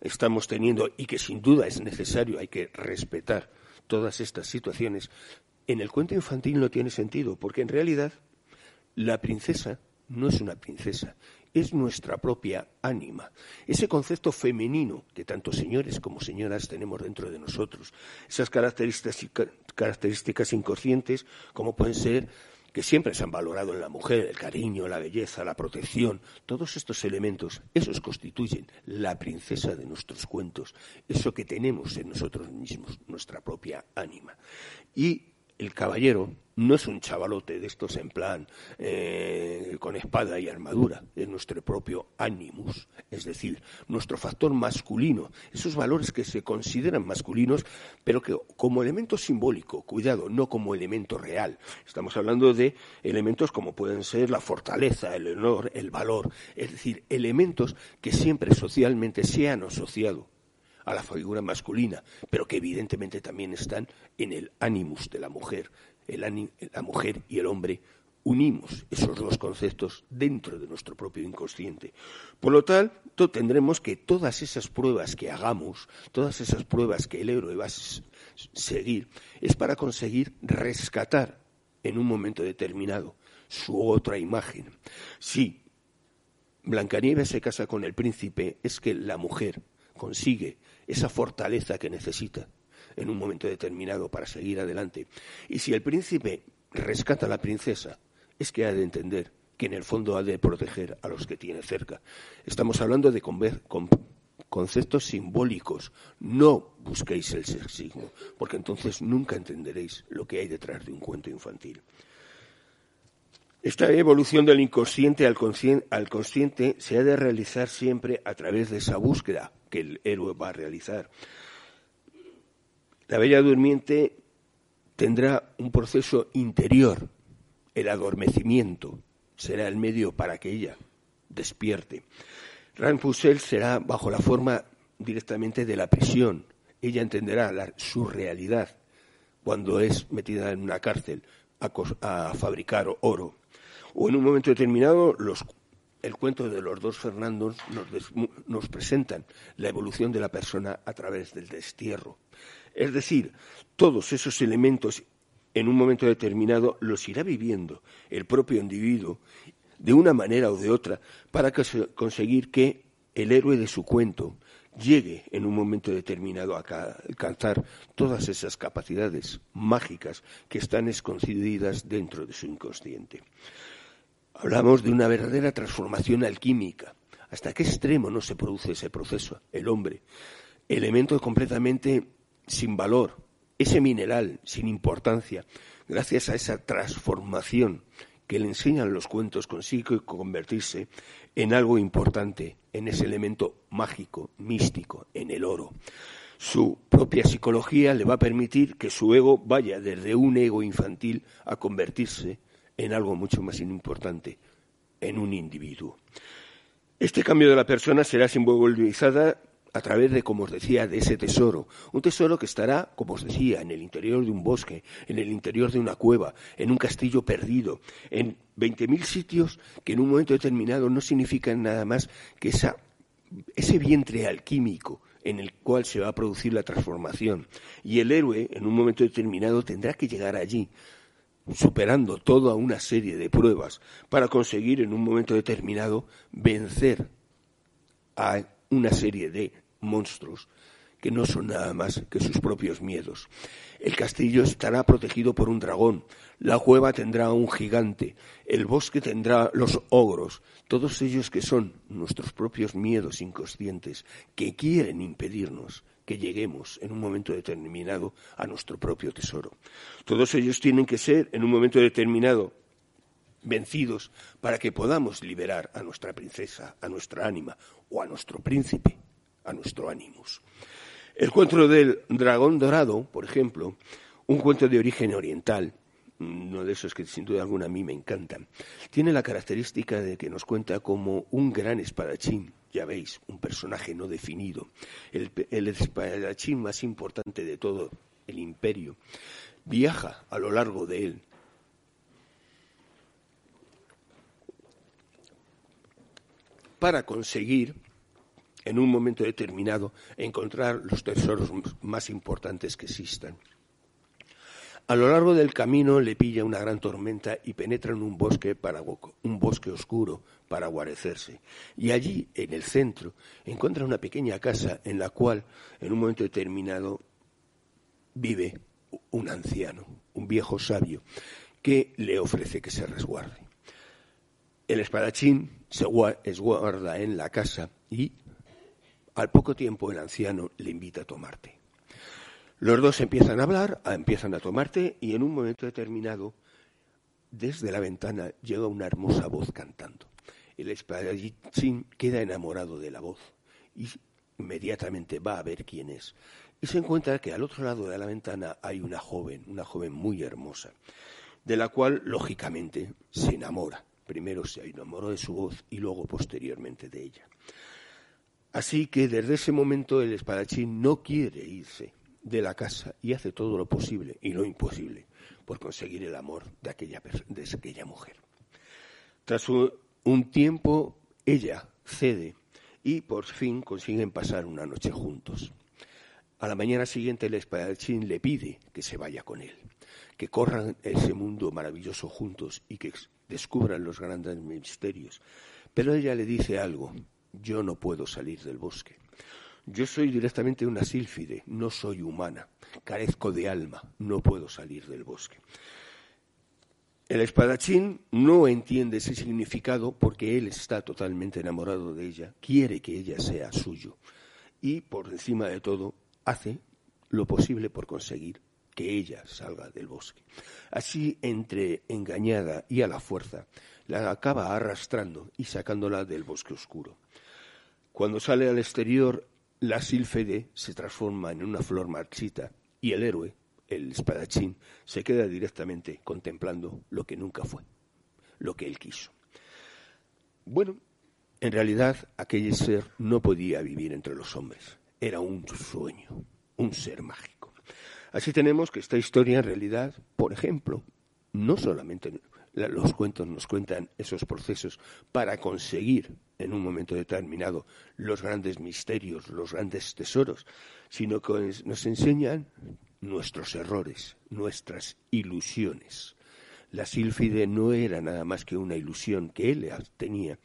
estamos teniendo y que sin duda es necesario, hay que respetar todas estas situaciones, en el cuento infantil no tiene sentido, porque en realidad la princesa no es una princesa, es nuestra propia ánima. Ese concepto femenino que tanto señores como señoras tenemos dentro de nosotros. Esas características, inconscientes como pueden ser que siempre se han valorado en la mujer, el cariño, la belleza, la protección, todos estos elementos, esos constituyen la princesa de nuestros cuentos, eso que tenemos en nosotros mismos, nuestra propia ánima. Y el caballero no es un chavalote de estos en plan eh, con espada y armadura, es nuestro propio animus, es decir, nuestro factor masculino, esos valores que se consideran masculinos, pero que como elemento simbólico, cuidado, no como elemento real. Estamos hablando de elementos como pueden ser la fortaleza, el honor, el valor, es decir, elementos que siempre socialmente se han asociado a la figura masculina, pero que evidentemente también están en el animus de la mujer. La mujer y el hombre unimos esos dos conceptos dentro de nuestro propio inconsciente. Por lo tanto, tendremos que todas esas pruebas que hagamos, todas esas pruebas que el héroe va a seguir, es para conseguir rescatar en un momento determinado su otra imagen. Si Blancanieves se casa con el príncipe, es que la mujer consigue esa fortaleza que necesita en un momento determinado para seguir adelante. Y si el príncipe rescata a la princesa, es que ha de entender que en el fondo ha de proteger a los que tiene cerca. Estamos hablando de conceptos simbólicos. No busquéis el sexismo, porque entonces nunca entenderéis lo que hay detrás de un cuento infantil. Esta evolución del inconsciente al, consciente se ha de realizar siempre a través de esa búsqueda que el héroe va a realizar. La bella durmiente tendrá un proceso interior, el adormecimiento será el medio para que ella despierte. Rapunzel será bajo la forma directamente de la prisión. Ella entenderá su realidad cuando es metida en una cárcel a fabricar oro o en un momento determinado el cuento de los dos Fernandos nos, presentan la evolución de la persona a través del destierro. Es decir, todos esos elementos en un momento determinado los irá viviendo el propio individuo de una manera o de otra para conseguir que el héroe de su cuento llegue en un momento determinado a alcanzar todas esas capacidades mágicas que están escondidas dentro de su inconsciente. Hablamos de una verdadera transformación alquímica. ¿Hasta qué extremo no se produce ese proceso? El hombre, elemento completamente sin valor, ese mineral sin importancia, gracias a esa transformación que le enseñan los cuentos, consigue convertirse en algo importante, en ese elemento mágico, místico, en el oro. Su propia psicología le va a permitir que su ego vaya desde un ego infantil a convertirse en algo mucho más importante, en un individuo. Este cambio de la persona será simbolizada a través de, como os decía, de ese tesoro. Un tesoro que estará, como os decía, en el interior de un bosque, en el interior de una cueva, en un castillo perdido, en 20.000 sitios que en un momento determinado no significan nada más que esa, ese vientre alquímico en el cual se va a producir la transformación. Y el héroe, en un momento determinado, tendrá que llegar allí superando toda una serie de pruebas para conseguir en un momento determinado vencer a una serie de monstruos que no son nada más que sus propios miedos. El castillo estará protegido por un dragón, la cueva tendrá un gigante, el bosque tendrá los ogros, todos ellos que son nuestros propios miedos inconscientes, que quieren impedirnos que lleguemos en un momento determinado a nuestro propio tesoro. Todos ellos tienen que ser en un momento determinado vencidos para que podamos liberar a nuestra princesa, a nuestra ánima o a nuestro príncipe, a nuestro ánimos. El cuento del dragón dorado, por ejemplo, un cuento de origen oriental, uno de esos que sin duda alguna a mí me encantan, tiene la característica de que nos cuenta como un gran espadachín, ya veis, un personaje no definido, el, el espadachín más importante de todo el imperio, viaja a lo largo de él para conseguir, en un momento determinado, encontrar los tesoros más importantes que existan. A lo largo del camino le pilla una gran tormenta y penetra en un bosque, un bosque oscuro para guarecerse. Y allí, en el centro, encuentra una pequeña casa en la cual, en un momento determinado, vive un anciano, un viejo sabio, que le ofrece que se resguarde. El espadachín se guarda en la casa y al poco tiempo el anciano le invita a tomar té. Los dos empiezan a hablar, empiezan a tomarte y en un momento determinado, desde la ventana llega una hermosa voz cantando. El espadachín queda enamorado de la voz y inmediatamente va a ver quién es. Y se encuentra que al otro lado de la ventana hay una joven, una joven muy hermosa, de la cual, lógicamente, se enamora. Primero se enamoró de su voz y luego posteriormente de ella. Así que desde ese momento el espadachín no quiere irse de la casa y hace todo lo posible y lo imposible por conseguir el amor de aquella, de aquella mujer. Tras un tiempo, ella cede y por fin consiguen pasar una noche juntos. A la mañana siguiente el espadachín le pide que se vaya con él, que corran ese mundo maravilloso juntos y que descubran los grandes misterios. Pero ella le dice algo, yo no puedo salir del bosque. Yo soy directamente una sílfide, no soy humana, carezco de alma, no puedo salir del bosque. El espadachín no entiende ese significado porque él está totalmente enamorado de ella, quiere que ella sea suyo y, por encima de todo, hace lo posible por conseguir que ella salga del bosque. Así, entre engañada y a la fuerza, la acaba arrastrando y sacándola del bosque oscuro. Cuando sale al exterior, la sílfide se transforma en una flor marchita y el héroe, el espadachín, se queda directamente contemplando lo que nunca fue, lo que él quiso. Bueno, en realidad aquel ser no podía vivir entre los hombres, era un sueño, un ser mágico. Así tenemos que esta historia en realidad, por ejemplo, no solamente los cuentos nos cuentan esos procesos para conseguir en un momento determinado los grandes misterios, los grandes tesoros, sino que nos enseñan nuestros errores, nuestras ilusiones. La sílfide no era nada más que una ilusión que él tenía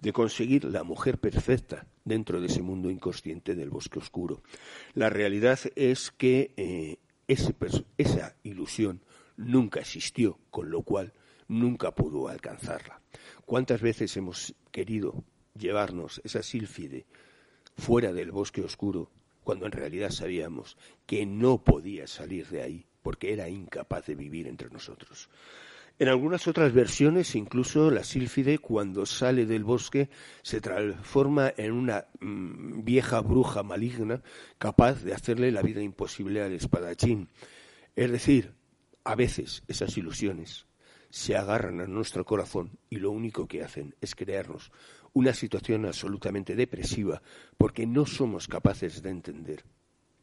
de conseguir la mujer perfecta dentro de ese mundo inconsciente del bosque oscuro. La realidad es que eh, esa ilusión nunca existió, con lo cual nunca pudo alcanzarla. ¿Cuántas veces hemos querido llevarnos esa sílfide fuera del bosque oscuro cuando en realidad sabíamos que no podía salir de ahí porque era incapaz de vivir entre nosotros? En algunas otras versiones, incluso la sílfide, cuando sale del bosque, se transforma en una mm, vieja bruja maligna capaz de hacerle la vida imposible al espadachín. Es decir, a veces esas ilusiones se agarran a nuestro corazón y lo único que hacen es crearnos una situación absolutamente depresiva porque no somos capaces de entender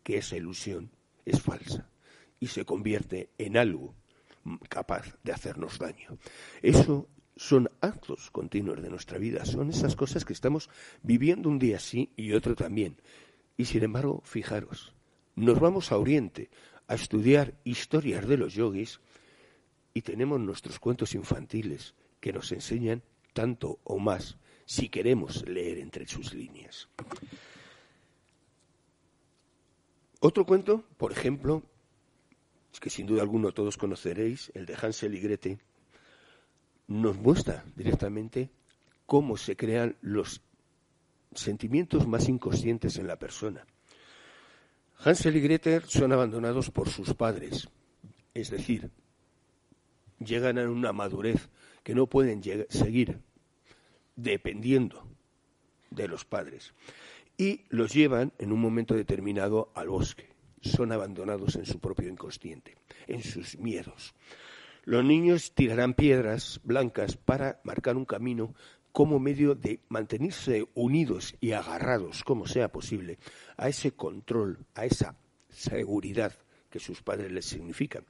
que esa ilusión es falsa y se convierte en algo capaz de hacernos daño. Eso son actos continuos de nuestra vida, son esas cosas que estamos viviendo un día sí y otro también. Y sin embargo, fijaros, nos vamos a Oriente a estudiar historias de los yogis y tenemos nuestros cuentos infantiles que nos enseñan tanto o más si queremos leer entre sus líneas. Otro cuento, por ejemplo, que sin duda alguno todos conoceréis, el de Hansel y Gretel, nos muestra directamente cómo se crean los sentimientos más inconscientes en la persona. Hansel y Gretel son abandonados por sus padres, es decir, llegan a una madurez que no pueden seguir dependiendo de los padres y los llevan en un momento determinado al bosque. Son abandonados en su propio inconsciente, en sus miedos. Los niños tirarán piedras blancas para marcar un camino como medio de mantenerse unidos y agarrados, como sea posible, a ese control, a esa seguridad que sus padres les significan.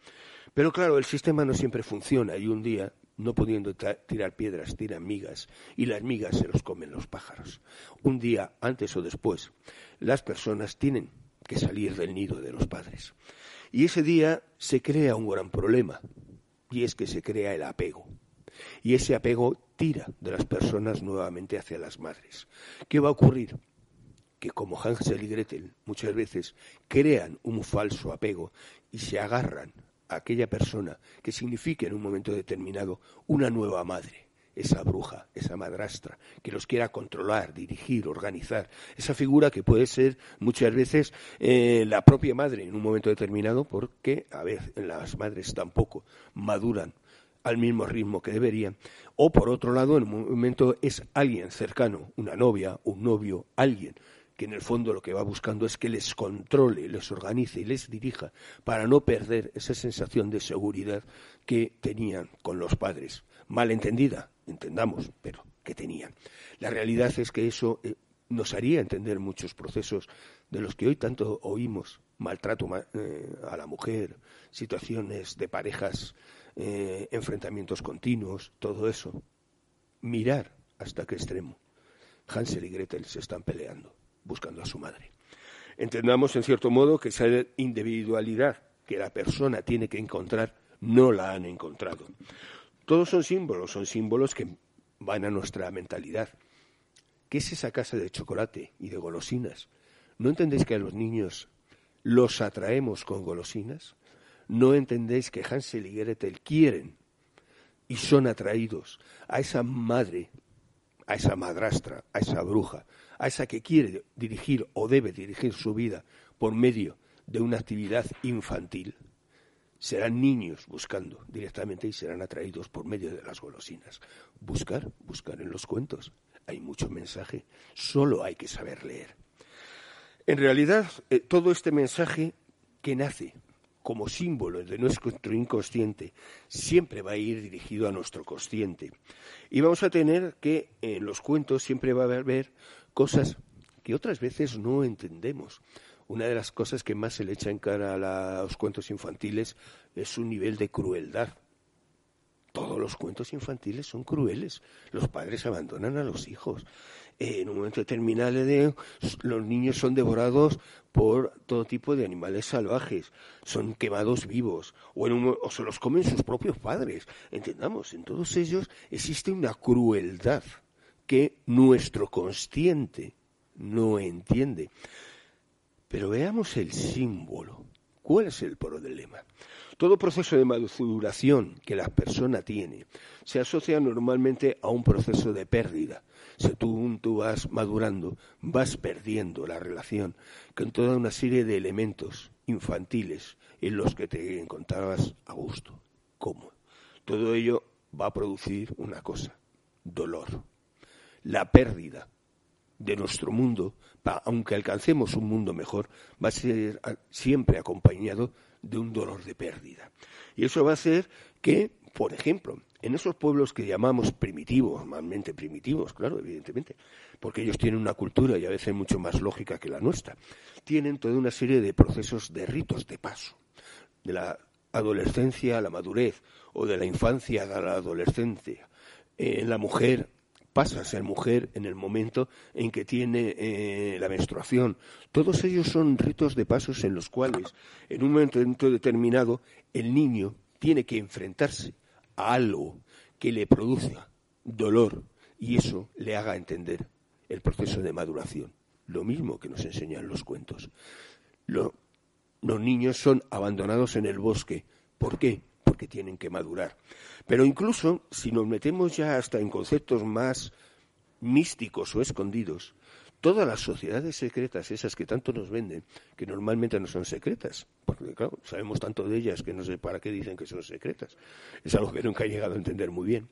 Pero claro, el sistema no siempre funciona y un día, no pudiendo tirar piedras, tiran migas y las migas se los comen los pájaros. Un día, antes o después, las personas tienen que salir del nido de los padres. Y ese día se crea un gran problema, y es que se crea el apego. Y ese apego tira de las personas nuevamente hacia las madres. ¿Qué va a ocurrir? Que como Hansel y Gretel muchas veces crean un falso apego y se agarran aquella persona que signifique en un momento determinado una nueva madre esa bruja, esa madrastra, que los quiera controlar, dirigir, organizar. Esa figura que puede ser muchas veces eh, la propia madre en un momento determinado, porque a veces las madres tampoco maduran al mismo ritmo que deberían. O por otro lado, en un momento es alguien cercano, una novia, un novio, alguien que en el fondo lo que va buscando es que les controle, les organice y les dirija para no perder esa sensación de seguridad que tenían con los padres. Mal entendida, entendamos, pero que tenían. La realidad es que eso eh, nos haría entender muchos procesos de los que hoy tanto oímos, maltrato eh, a la mujer, situaciones de parejas, eh, enfrentamientos continuos, todo eso. Mirar hasta qué extremo. Hansel y Gretel se están peleando, buscando a su madre. Entendamos, en cierto modo, que esa individualidad que la persona tiene que encontrar no la han encontrado. Todos son símbolos, son símbolos que van a nuestra mentalidad. ¿Qué es esa casa de chocolate y de golosinas? ¿No entendéis que a los niños los atraemos con golosinas? ¿No entendéis que Hansel y Gretel quieren y son atraídos a esa madre, a esa madrastra, a esa bruja, a esa que quiere dirigir o debe dirigir su vida por medio de una actividad infantil? serán niños buscando directamente y serán atraídos por medio de las golosinas. Buscar, buscar en los cuentos. Hay mucho mensaje, solo hay que saber leer. En realidad, eh, todo este mensaje que nace como símbolo de nuestro inconsciente siempre va a ir dirigido a nuestro consciente. Y vamos a tener que en los cuentos siempre va a haber cosas que otras veces no entendemos una de las cosas que más se le echa en cara a los cuentos infantiles es su nivel de crueldad. Todos los cuentos infantiles son crueles. Los padres abandonan a los hijos. en un momento determinado los niños son devorados por todo tipo de animales salvajes, son quemados vivos o se los comen sus propios padres. Entendamos, en todos ellos existe una crueldad que nuestro consciente no entiende. Pero veamos el símbolo. ¿Cuál es el problema? Todo proceso de maduración que la persona tiene se asocia normalmente a un proceso de pérdida. Si tú, tú vas madurando, vas perdiendo la relación con toda una serie de elementos infantiles en los que te encontrabas a gusto. ¿Cómo? Todo ello va a producir una cosa, dolor. La pérdida de nuestro mundo, aunque alcancemos un mundo mejor, va a ser siempre acompañado de un dolor de pérdida. Y eso va a hacer que por ejemplo, en esos pueblos que llamamos primitivos, normalmente primitivos, claro, evidentemente, porque ellos tienen una cultura y a veces mucho más lógica que la nuestra, tienen toda una serie de procesos de ritos de paso, de la adolescencia a la madurez o de la infancia a la adolescencia. En la mujer pasa a mujer en el momento en que tiene eh, la menstruación. Todos ellos son ritos de pasos en los cuales, en un momento determinado, el niño tiene que enfrentarse a algo que le produzca dolor y eso le haga entender el proceso de maduración. Lo mismo que nos enseñan los cuentos. los niños son abandonados en el bosque. ¿Por qué? Porque tienen que madurar. Pero incluso si nos metemos ya hasta en conceptos más místicos o escondidos, todas las sociedades secretas, esas que tanto nos venden, que normalmente no son secretas, porque claro, sabemos tanto de ellas que no sé para qué dicen que son secretas, es algo que nunca he llegado a entender muy bien,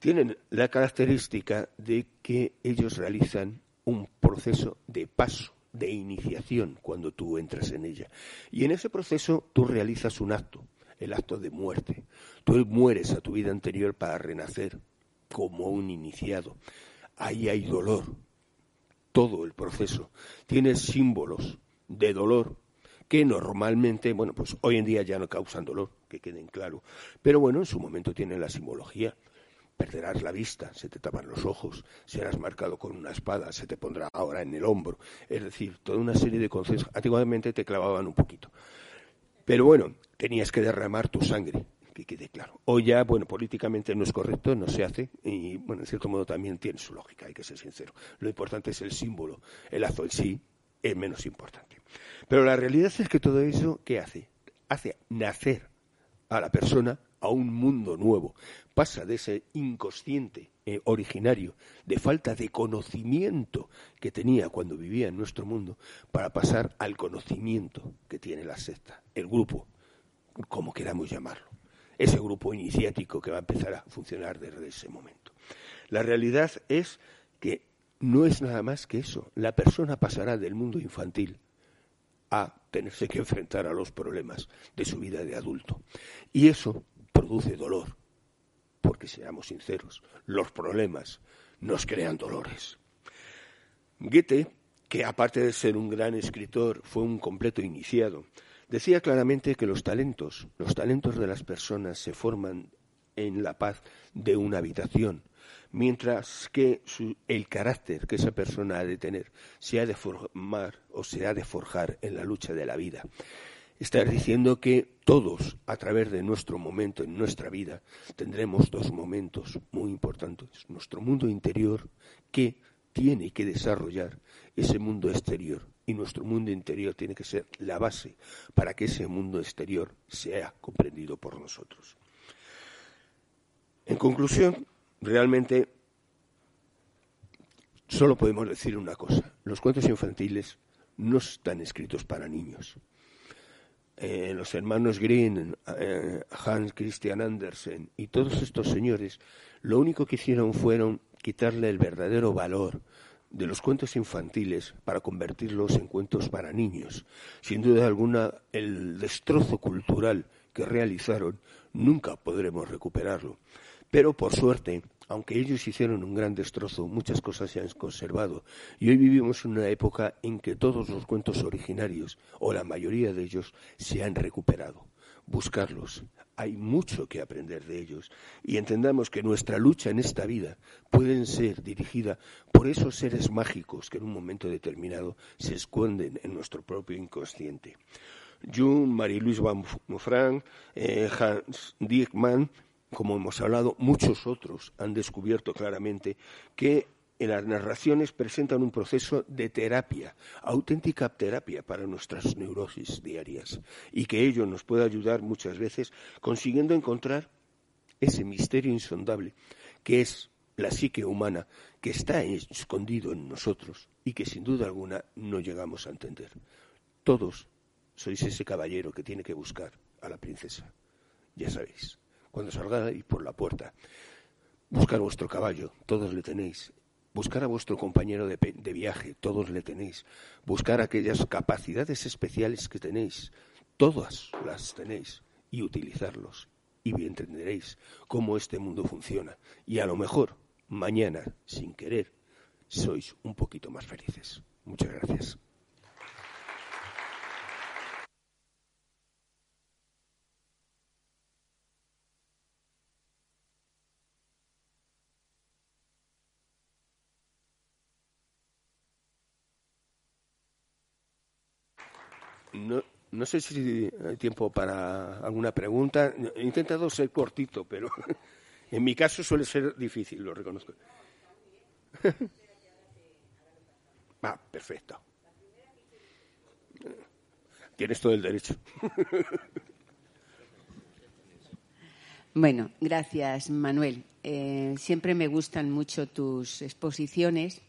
tienen la característica de que ellos realizan un proceso de paso, de iniciación, cuando tú entras en ella. Y en ese proceso tú realizas un acto, el acto de muerte. Tú mueres a tu vida anterior para renacer como un iniciado. Ahí hay dolor, todo el proceso. Tiene símbolos de dolor que normalmente, bueno, pues hoy en día ya no causan dolor, que queden claro. Pero bueno, en su momento tienen la simbología. Perderás la vista, se te tapan los ojos, serás marcado con una espada, se te pondrá ahora en el hombro. Es decir, toda una serie de conceptos. Antiguamente te clavaban un poquito. Pero bueno, tenías que derramar tu sangre que quede claro. O ya, bueno, políticamente no es correcto, no se hace, y bueno, en cierto modo también tiene su lógica, hay que ser sincero. Lo importante es el símbolo, el lazo en sí es menos importante. Pero la realidad es que todo eso, ¿qué hace? Hace nacer a la persona a un mundo nuevo. Pasa de ese inconsciente eh, originario, de falta de conocimiento que tenía cuando vivía en nuestro mundo, para pasar al conocimiento que tiene la secta, el grupo, como queramos llamarlo ese grupo iniciático que va a empezar a funcionar desde ese momento. La realidad es que no es nada más que eso. La persona pasará del mundo infantil a tenerse que enfrentar a los problemas de su vida de adulto. Y eso produce dolor, porque seamos sinceros, los problemas nos crean dolores. Goethe, que aparte de ser un gran escritor, fue un completo iniciado, Decía claramente que los talentos, los talentos de las personas se forman en la paz de una habitación, mientras que el carácter que esa persona ha de tener se ha de formar o se ha de forjar en la lucha de la vida. Estás diciendo que todos, a través de nuestro momento en nuestra vida, tendremos dos momentos muy importantes. Nuestro mundo interior, que tiene que desarrollar ese mundo exterior, y nuestro mundo interior tiene que ser la base para que ese mundo exterior sea comprendido por nosotros. En conclusión, realmente solo podemos decir una cosa. Los cuentos infantiles no están escritos para niños. Eh, los hermanos Green, eh, Hans Christian Andersen y todos estos señores, lo único que hicieron fueron quitarle el verdadero valor de los cuentos infantiles para convertirlos en cuentos para niños. Sin duda alguna, el destrozo cultural que realizaron nunca podremos recuperarlo. Pero, por suerte, aunque ellos hicieron un gran destrozo, muchas cosas se han conservado. Y hoy vivimos en una época en que todos los cuentos originarios, o la mayoría de ellos, se han recuperado buscarlos. Hay mucho que aprender de ellos y entendamos que nuestra lucha en esta vida puede ser dirigida por esos seres mágicos que en un momento determinado se esconden en nuestro propio inconsciente. Jung, Marie-Louise Van Frank, eh, Hans Diekmann, como hemos hablado, muchos otros han descubierto claramente que en las narraciones presentan un proceso de terapia, auténtica terapia para nuestras neurosis diarias, y que ello nos puede ayudar muchas veces consiguiendo encontrar ese misterio insondable que es la psique humana que está escondido en nosotros y que sin duda alguna no llegamos a entender. Todos sois ese caballero que tiene que buscar a la princesa. Ya sabéis, cuando salgáis por la puerta, buscar vuestro caballo, todos le tenéis, Buscar a vuestro compañero de, viaje, todos le tenéis. Buscar aquellas capacidades especiales que tenéis, todas las tenéis, y utilizarlos. y entenderéis cómo este mundo funciona. Y a lo mejor, mañana, sin querer, sois un poquito más felices. Muchas gracias. No, sé si hay tiempo para alguna pregunta. He intentado ser cortito, pero en mi caso suele ser difícil, lo reconozco. ah, perfecto. Tienes todo el derecho. bueno, gracias, Manuel. Eh, siempre me gustan mucho tus exposiciones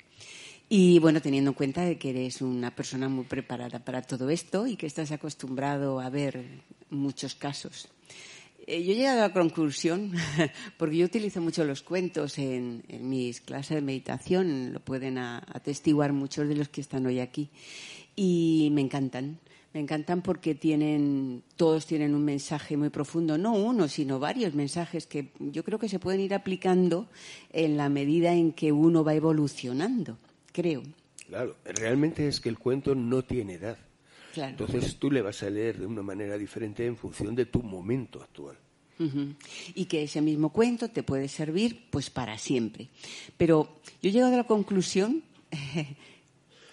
y bueno, teniendo en cuenta de que eres una persona muy preparada para todo esto y que estás acostumbrado a ver muchos casos. Eh, yo he llegado a la conclusión, porque yo utilizo mucho los cuentos en, mis clases de meditación, lo pueden atestiguar muchos de los que están hoy aquí, y me encantan. Me encantan porque tienen, todos tienen un mensaje muy profundo, no uno, sino varios mensajes que yo creo que se pueden ir aplicando en la medida en que uno va evolucionando creo. Claro, realmente es que el cuento no tiene edad. Entonces tú le vas a leer de una manera diferente en función de tu momento actual. Y que ese mismo cuento te puede servir pues para siempre. Pero yo he llegado a la conclusión,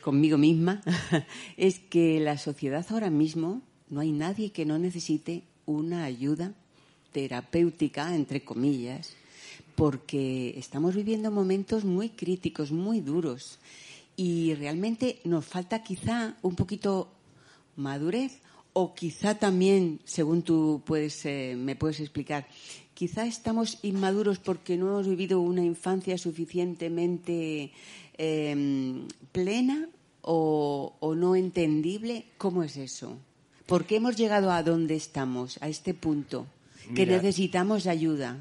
conmigo misma, es que la sociedad ahora mismo no hay nadie que no necesite una ayuda terapéutica, entre comillas, porque estamos viviendo momentos muy críticos, muy duros y realmente nos falta quizá un poquito madurez o quizá también, según tú puedes, eh, me puedes explicar, quizá estamos inmaduros porque no hemos vivido una infancia suficientemente em, plena o, o no entendible. ¿Cómo es eso? ¿Por qué hemos llegado a donde estamos, a este punto? que necesitamos ayuda.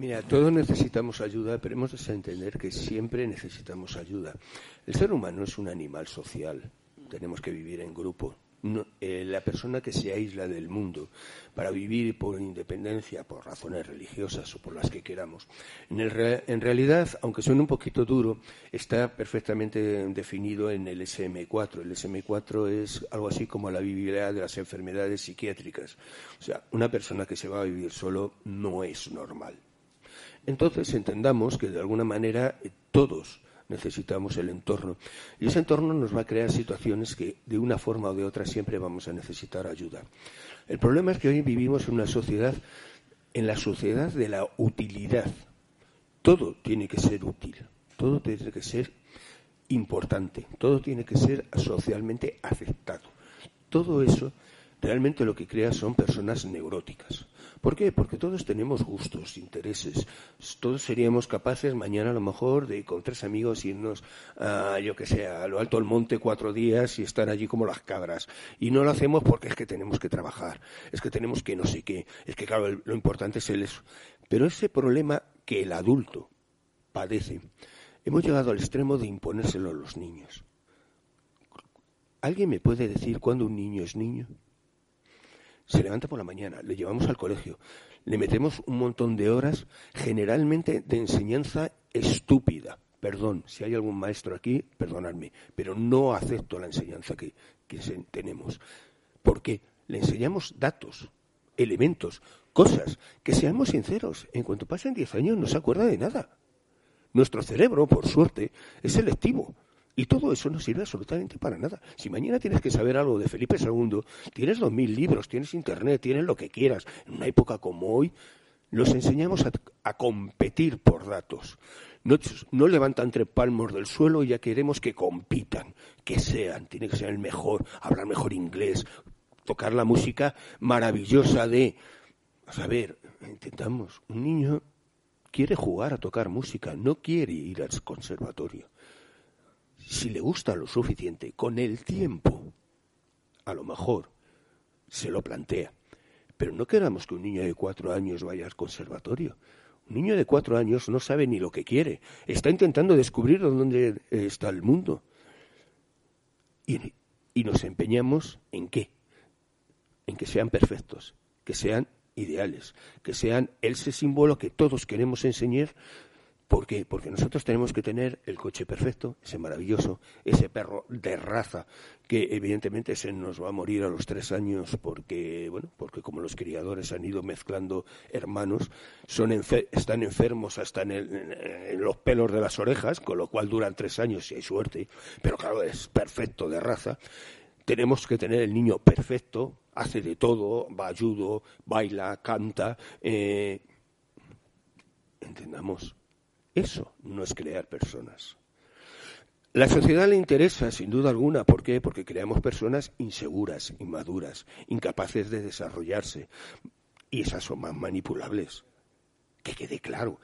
Mira, todos necesitamos ayuda, pero hemos de entender que siempre necesitamos ayuda. El ser humano es un animal social. Tenemos que vivir en grupo. Eh, la persona que se aísla del mundo para vivir por independencia, por razones religiosas o por las que queramos, en, en realidad, aunque suene un poquito duro, está perfectamente definido en el SM4. El SM4 es algo así como la vivibilidad de las enfermedades psiquiátricas. O sea, una persona que se va a vivir solo no es normal entonces entendamos que de alguna manera eh, todos necesitamos el entorno. Y ese entorno nos va a crear situaciones que de una forma o de otra siempre vamos a necesitar ayuda. El problema es que hoy vivimos en una sociedad, en la sociedad de la utilidad. Todo tiene que ser útil, todo tiene que ser importante, todo tiene que ser socialmente aceptado. Todo eso realmente lo que crea son personas neuróticas. ¿Por qué? Porque todos tenemos gustos, intereses. Todos seríamos capaces mañana a lo mejor de con tres amigos irnos a, yo que sé, a lo alto del monte cuatro días y estar allí como las cabras. Y no lo hacemos porque es que tenemos que trabajar, es que tenemos que no sé qué, es que claro, lo importante es el eso. Pero ese problema que el adulto padece, hemos llegado al extremo de imponérselo a los niños. ¿Alguien me puede decir cuándo un niño es niño? Se levanta por la mañana, le llevamos al colegio, le metemos un montón de horas, generalmente de enseñanza estúpida. Perdón, si hay algún maestro aquí, perdonadme, pero no acepto la enseñanza que, tenemos. Porque le enseñamos datos, elementos, cosas, que seamos sinceros, en cuanto pasen 10 años no se acuerda de nada. Nuestro cerebro, por suerte, es selectivo. Y todo eso no sirve absolutamente para nada. Si mañana tienes que saber algo de Felipe II, tienes dos mil libros, tienes internet, tienes lo que quieras. En una época como hoy, los enseñamos a, competir por datos. No, no, levantan tres palmos del suelo y ya queremos que compitan, que sean, tiene que ser el mejor, hablar mejor inglés, tocar la música maravillosa de... A ver, intentamos, un niño quiere jugar a tocar música, no quiere ir al conservatorio si le gusta lo suficiente, con el tiempo, a lo mejor se lo plantea. Pero no queramos que un niño de cuatro años vaya al conservatorio. Un niño de cuatro años no sabe ni lo que quiere. Está intentando descubrir dónde está el mundo. Y, y nos empeñamos en qué? En que sean perfectos, que sean ideales, que sean ese símbolo que todos queremos enseñar ¿Por qué? Porque nosotros tenemos que tener el coche perfecto, ese maravilloso, ese perro de raza, que evidentemente se nos va a morir a los tres años porque, bueno, porque como los criadores han ido mezclando hermanos, son están enfermos hasta en, los pelos de las orejas, con lo cual duran tres años si hay suerte, pero claro, es perfecto de raza. Tenemos que tener el niño perfecto, hace de todo, va ayudo, baila, canta. Eh, entendamos, eso no es crear personas. La sociedad le interesa, sin duda alguna. ¿Por qué? Porque creamos personas inseguras, inmaduras, incapaces de desarrollarse. Y esas son más manipulables. Que quede claro.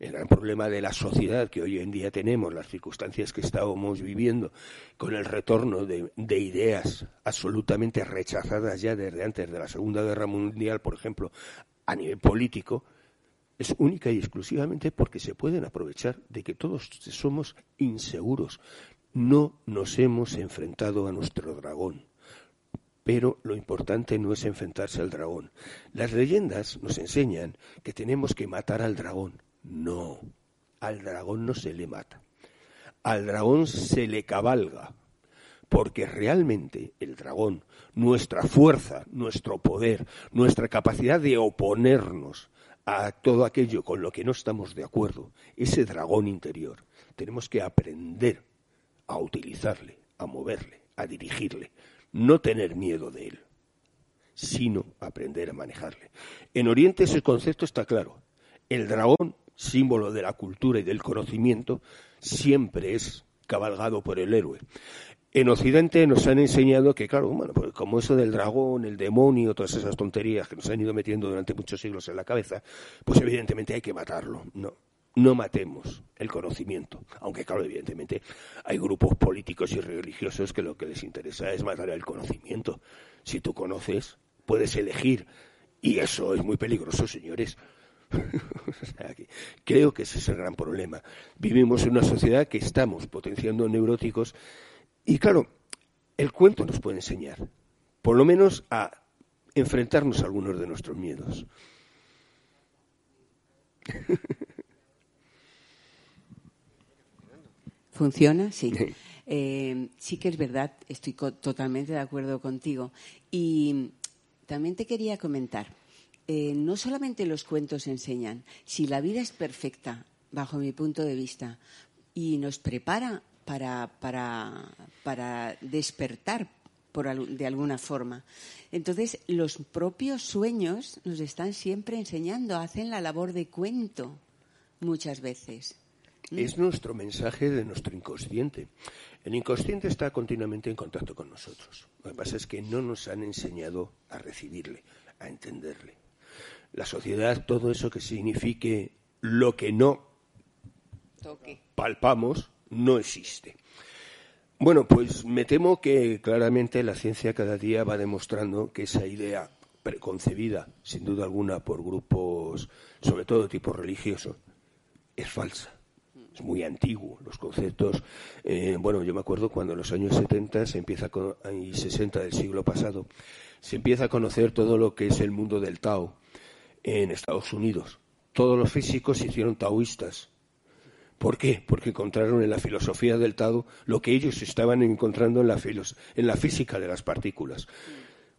El gran problema de la sociedad que hoy en día tenemos, las circunstancias que estábamos viviendo, con el retorno de, de, ideas absolutamente rechazadas ya desde antes de la Segunda Guerra Mundial, por ejemplo, a nivel político, es única y exclusivamente porque se pueden aprovechar de que todos somos inseguros. No nos hemos enfrentado a nuestro dragón. Pero lo importante no es enfrentarse al dragón. Las leyendas nos enseñan que tenemos que matar al dragón. No, al dragón no se le mata. Al dragón se le cabalga. Porque realmente el dragón, nuestra fuerza, nuestro poder, nuestra capacidad de oponernos a todo aquello con lo que no estamos de acuerdo, ese dragón interior, tenemos que aprender a utilizarle, a moverle, a dirigirle, no tener miedo de él, sino aprender a manejarle. En Oriente ese concepto está claro. El dragón, símbolo de la cultura y del conocimiento, siempre es cabalgado por el héroe. En Occidente nos han enseñado que, claro, bueno, pues como eso del dragón, el demonio, todas esas tonterías que nos han ido metiendo durante muchos siglos en la cabeza, pues evidentemente hay que matarlo. No, no matemos el conocimiento. Aunque, claro, evidentemente hay grupos políticos y religiosos que lo que les interesa es matar el conocimiento. Si tú conoces, puedes elegir. Y eso es muy peligroso, señores. creo que ese es el gran problema. Vivimos en una sociedad que estamos potenciando neuróticos y claro, el cuento nos puede enseñar, por lo menos a enfrentarnos a algunos de nuestros miedos. ¿Funciona? Sí. Eh, sí que es verdad, estoy totalmente de acuerdo contigo. Y también te quería comentar, eh, no solamente los cuentos enseñan, si la vida es perfecta, bajo mi punto de vista, y nos prepara para, para, para despertar por, de alguna forma. Entonces, los propios sueños nos están siempre enseñando, hacen la labor de cuento muchas veces. ¿Mm? Es nuestro mensaje de nuestro inconsciente. El inconsciente está continuamente en contacto con nosotros. Lo que pasa es que no nos han enseñado a recibirle, a entenderle. La sociedad, todo eso que signifique lo que no palpamos, no existe. Bueno, pues me temo que claramente la ciencia cada día va demostrando que esa idea preconcebida, sin duda alguna, por grupos, sobre todo tipo religioso, es falsa. Es muy antiguo. Los conceptos, eh, bueno, yo me acuerdo cuando en los años 70 se empieza y 60 del siglo pasado, se empieza a conocer todo lo que es el mundo del Tao en Estados Unidos. Todos los físicos se hicieron taoístas ¿Por qué? Porque encontraron en la filosofía del Tao lo que ellos estaban encontrando en la, en la física de las partículas.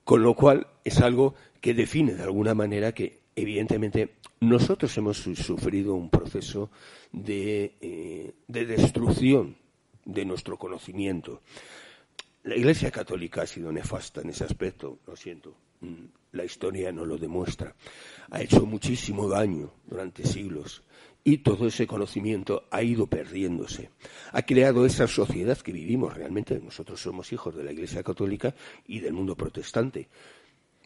Con lo cual es algo que define de alguna manera que, evidentemente, nosotros hemos sufrido un proceso de, eh, de destrucción de nuestro conocimiento. La Iglesia Católica ha sido nefasta en ese aspecto, lo siento. Mm, la historia no lo demuestra. Ha hecho muchísimo daño durante siglos y todo ese conocimiento ha ido perdiéndose. Ha creado esa sociedad que vivimos realmente. Nosotros somos hijos de la Iglesia Católica y del mundo protestante.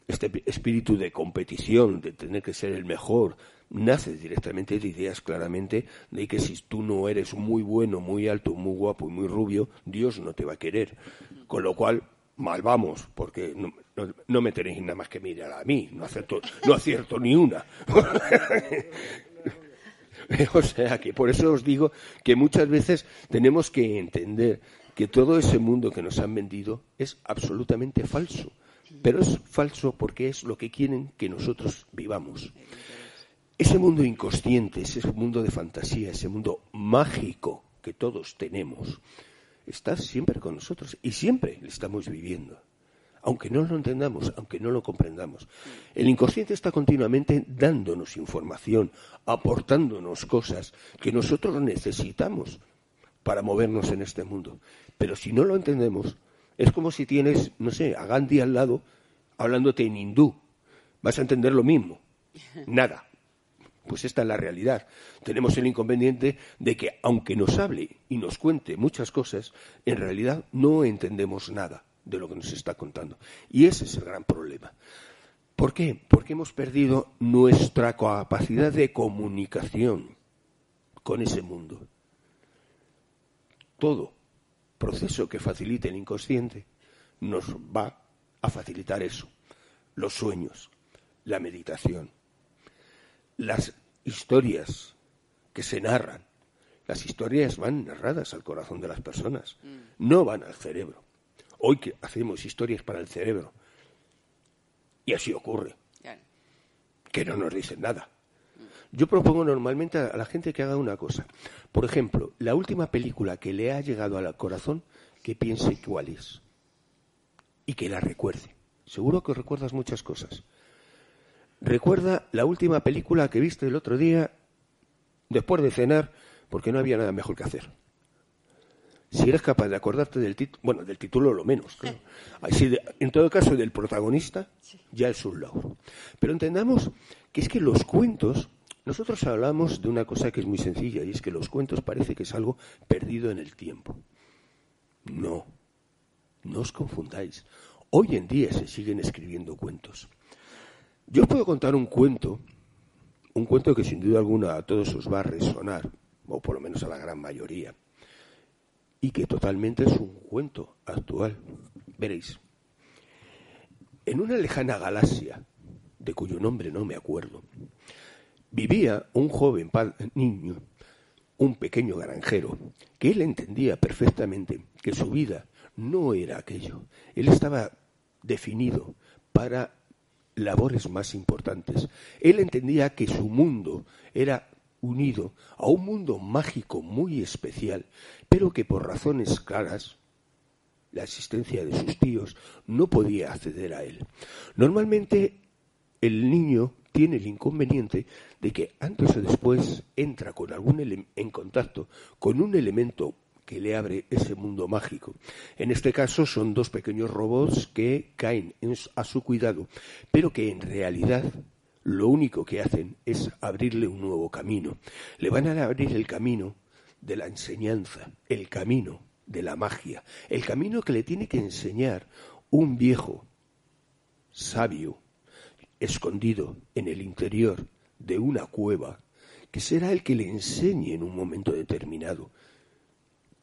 Este espíritu de competición, de tener que ser el mejor, nace directamente de ideas claramente de que si tú no eres muy bueno, muy alto, muy guapo y muy rubio, Dios no te va a querer. Con lo cual, mal vamos, porque no, me tenéis nada más que mirar a mí, no acierto, no acierto ni una. o sea que por eso os digo que muchas veces tenemos que entender que todo ese mundo que nos han vendido es absolutamente falso. Pero es falso porque es lo que quieren que nosotros vivamos. Ese mundo inconsciente, ese mundo de fantasía, ese mundo mágico que todos tenemos, está siempre con nosotros y siempre lo estamos viviendo aunque no lo entendamos, aunque no lo comprendamos. El inconsciente está continuamente dándonos información, aportándonos cosas que nosotros necesitamos para movernos en este mundo. Pero si no lo entendemos, es como si tienes, no sé, a Gandhi al lado hablándote en hindú. Vas a entender lo mismo. Nada. Pues esta es la realidad. Tenemos el inconveniente de que, aunque nos hable y nos cuente muchas cosas, en realidad no entendemos nada de lo que nos está contando. Y ese es el gran problema. ¿Por qué? Porque hemos perdido nuestra capacidad de comunicación con ese mundo. Todo proceso que facilite el inconsciente nos va a facilitar eso. Los sueños, la meditación, las historias que se narran. Las historias van narradas al corazón de las personas, mm. no van al cerebro. Hoy que hacemos historias para el cerebro. Y así ocurre. Que no nos dicen nada. Yo propongo normalmente a la gente que haga una cosa. Por ejemplo, la última película que le ha llegado al corazón, que piense cuál es. Y que la recuerde. Seguro que recuerdas muchas cosas. Recuerda la última película que viste el otro día después de cenar, porque no había nada mejor que hacer si eres capaz de acordarte del título, bueno, del título lo menos, en todo caso del protagonista, ya es un logro. Pero entendamos que es que los cuentos, nosotros hablamos de una cosa que es muy sencilla, y es que los cuentos parece que es algo perdido en el tiempo. No, no os confundáis. Hoy en día se siguen escribiendo cuentos. Yo os puedo contar un cuento, un cuento que sin duda alguna a todos os va a resonar, o por lo menos a la gran mayoría y que totalmente es un cuento actual. Veréis, en una lejana galaxia, de cuyo nombre no me acuerdo, vivía un joven niño, un pequeño granjero, que él entendía perfectamente que su vida no era aquello. Él estaba definido para labores más importantes. Él entendía que su mundo era unido a un mundo mágico muy especial, pero que por razones claras, la existencia de sus tíos, no podía acceder a él. Normalmente el niño tiene el inconveniente de que antes o después entra con algún en contacto con un elemento que le abre ese mundo mágico. En este caso son dos pequeños robots que caen a su cuidado, pero que en realidad lo único que hacen es abrirle un nuevo camino. Le van a abrir el camino de la enseñanza, el camino de la magia, el camino que le tiene que enseñar un viejo sabio escondido en el interior de una cueva, que será el que le enseñe en un momento determinado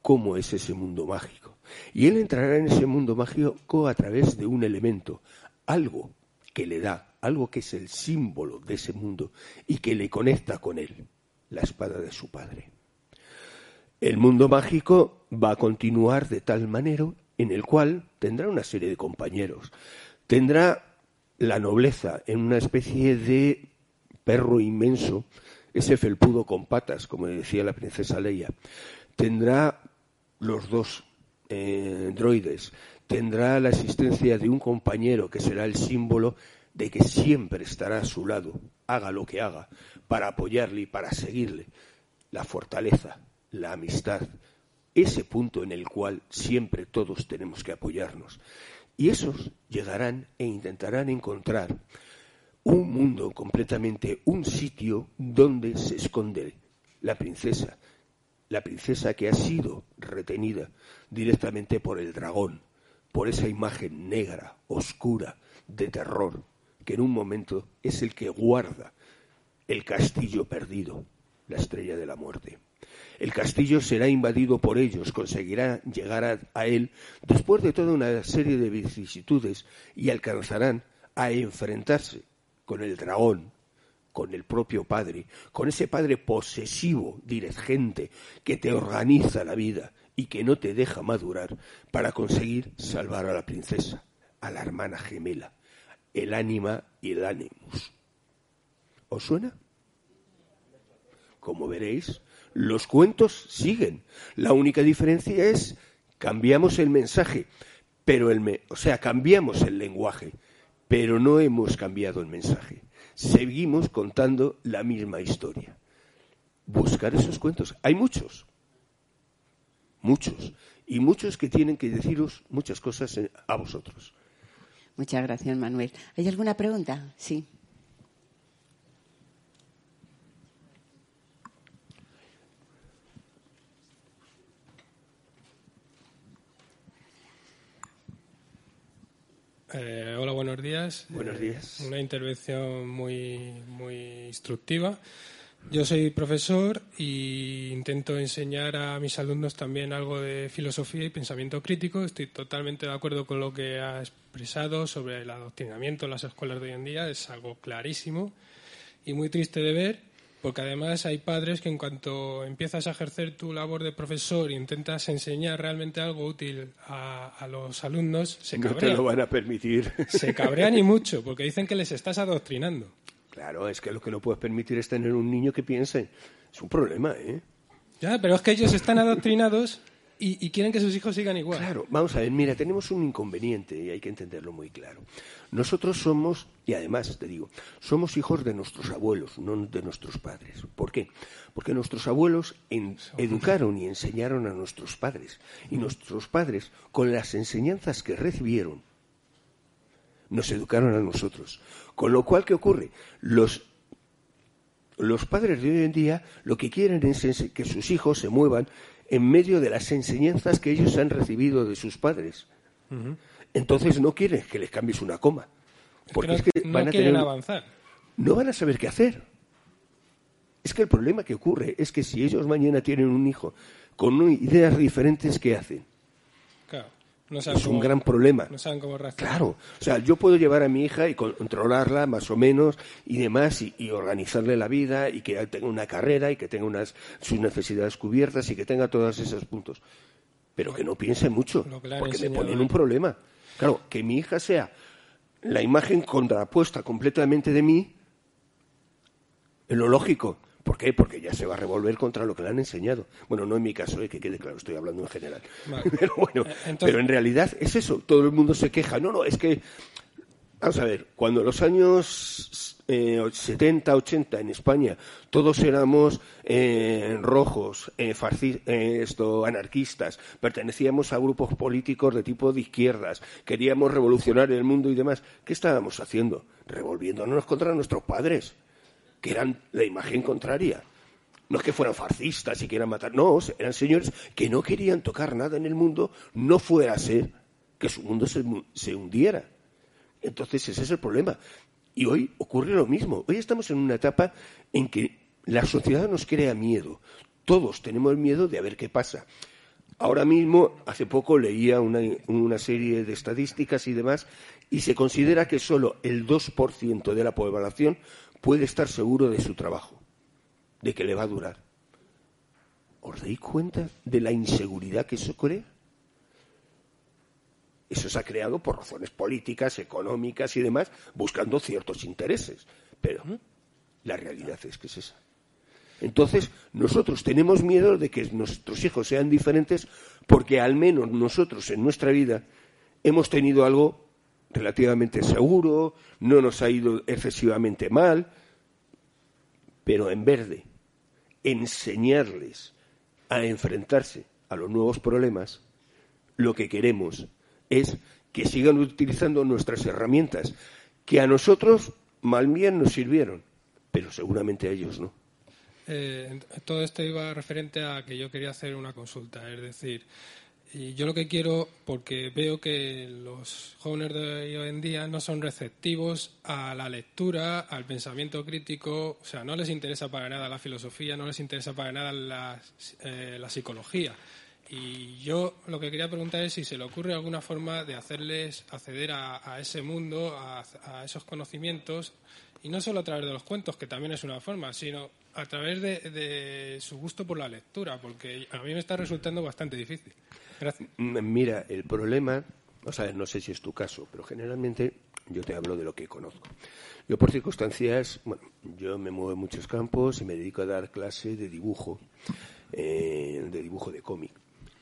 cómo es ese mundo mágico. Y él entrará en ese mundo mágico a través de un elemento, algo que le da algo que es el símbolo de ese mundo y que le conecta con él, la espada de su padre. El mundo mágico va a continuar de tal manera en el cual tendrá una serie de compañeros, tendrá la nobleza en una especie de perro inmenso, ese felpudo con patas, como decía la princesa Leia, tendrá los dos eh, droides, tendrá la existencia de un compañero que será el símbolo de que siempre estará a su lado, haga lo que haga, para apoyarle y para seguirle. La fortaleza, la amistad, ese punto en el cual siempre todos tenemos que apoyarnos. Y esos llegarán e intentarán encontrar un mundo completamente, un sitio donde se esconde la princesa, la princesa que ha sido retenida directamente por el dragón, por esa imagen negra, oscura, de terror, que en un momento es el que guarda el castillo perdido, la estrella de la muerte. El castillo será invadido por ellos, conseguirá llegar a, él después de toda una serie de vicisitudes y alcanzarán a enfrentarse con el dragón, con el propio padre, con ese padre posesivo, dirigente, que te organiza la vida y que no te deja madurar para conseguir salvar a la princesa, a la hermana gemela, el ánima y el ánimus. ¿Os suena? Como veréis, los cuentos siguen. La única diferencia es cambiamos el mensaje, pero el o sea, cambiamos el lenguaje, pero no hemos cambiado el mensaje. Seguimos contando la misma historia. Buscar esos cuentos. Hay muchos, muchos, y muchos que tienen que deciros muchas cosas a vosotros. Muchas gracias, Manuel. ¿Hay alguna pregunta? Sí. Eh, hola, buenos días. Buenos días. una intervención muy, muy instructiva. Yo soy profesor e intento enseñar a mis alumnos también algo de filosofía y pensamiento crítico. Estoy totalmente de acuerdo con lo que ha expresado sobre el adoctrinamiento en las escuelas de hoy en día. Es algo clarísimo y muy triste de ver porque además hay padres que en cuanto empiezas a ejercer tu labor de profesor e intentas enseñar realmente algo útil a, los alumnos, se no cabrean. te lo van a permitir. Se cabrean y mucho, porque dicen que les estás adoctrinando. Claro, es que lo que no puedes permitir es tener un niño que piense. Es un problema, ¿eh? Ya, pero es que ellos están adoctrinados y, quieren que sus hijos sigan igual. Claro, vamos a ver, mira, tenemos un inconveniente y hay que entenderlo muy claro. Nosotros somos, y además te digo, somos hijos de nuestros abuelos, no de nuestros padres. ¿Por qué? Porque nuestros abuelos educaron y enseñaron a nuestros padres. Y nuestros padres, con las enseñanzas que recibieron, nos educaron a nosotros. Con lo cual, ¿qué ocurre? Los los padres de hoy en día lo que quieren es que sus hijos se muevan en medio de las enseñanzas que ellos han recibido de sus padres. Entonces no quieren que les cambies una coma. Porque es que, van a quieren avanzar. No van a saber qué hacer. Es que el problema que ocurre es que si ellos mañana tienen un hijo con ideas diferentes, ¿qué hacen? Es un gran problema. No saben cómo Claro, o sea, yo puedo llevar a mi hija y controlarla más o menos y demás y, organizarle la vida y que tenga una carrera y que tenga unas, sus necesidades cubiertas y que tenga todos esos puntos. Pero que no piense mucho, porque me ponen un problema. Claro, que mi hija sea la imagen contrapuesta completamente de mí, es lo lógico. ¿Por qué? Porque ya se va a revolver contra lo que le han enseñado. Bueno, no en mi caso, eh, que quede claro, estoy hablando en general. Pero bueno, eh, pero en realidad es eso. Todo el mundo se queja. No, no, es que. Vamos a ver, cuando los años 70, eh, 80 en España todos éramos rojos, esto, anarquistas, pertenecíamos a grupos políticos de tipo de izquierdas, queríamos revolucionar el mundo y demás, ¿qué estábamos haciendo? Revolviéndonos contra nuestros padres que eran la imagen contraria. No es que fueran fascistas y quieran matar, no, eran señores que no querían tocar nada en el mundo, no fuera a ser que su mundo se, hundiera. Entonces ese es el problema. Y hoy ocurre lo mismo. Hoy estamos en una etapa en que la sociedad nos crea miedo. Todos tenemos miedo de a ver qué pasa. Ahora mismo, hace poco leía una, una, serie de estadísticas y demás, y se considera que solo el 2% de la población puede estar seguro de su trabajo, de que le va a durar. ¿Os dais cuenta de la inseguridad que eso crea? Eso se ha creado por razones políticas, económicas y demás, buscando ciertos intereses. Pero la realidad es que es esa. Entonces, nosotros tenemos miedo de que nuestros hijos sean diferentes porque al menos nosotros en nuestra vida hemos tenido algo relativamente seguro, no nos ha ido excesivamente mal, pero en vez de enseñarles a enfrentarse a los nuevos problemas, lo que queremos es que sigan utilizando nuestras herramientas, que a nosotros mal bien nos sirvieron, pero seguramente a ellos no. Eh, todo esto iba referente a que yo quería hacer una consulta, es decir, y yo lo que quiero, porque veo que los jóvenes de hoy en día no son receptivos a la lectura, al pensamiento crítico, o sea, no les interesa para nada la filosofía, no les interesa para nada la, eh, psicología. Y yo lo que quería preguntar es si se le ocurre alguna forma de hacerles acceder a, ese mundo, a, esos conocimientos, y no solo a través de los cuentos, que también es una forma, sino a través de su gusto por la lectura, porque a mí me está resultando bastante difícil. Mira, el problema O sea, no sé si es tu caso, pero generalmente yo te hablo de lo que conozco. Yo por circunstancias, bueno, yo me muevo en muchos campos y me dedico a dar clase de dibujo, eh, de dibujo de cómic,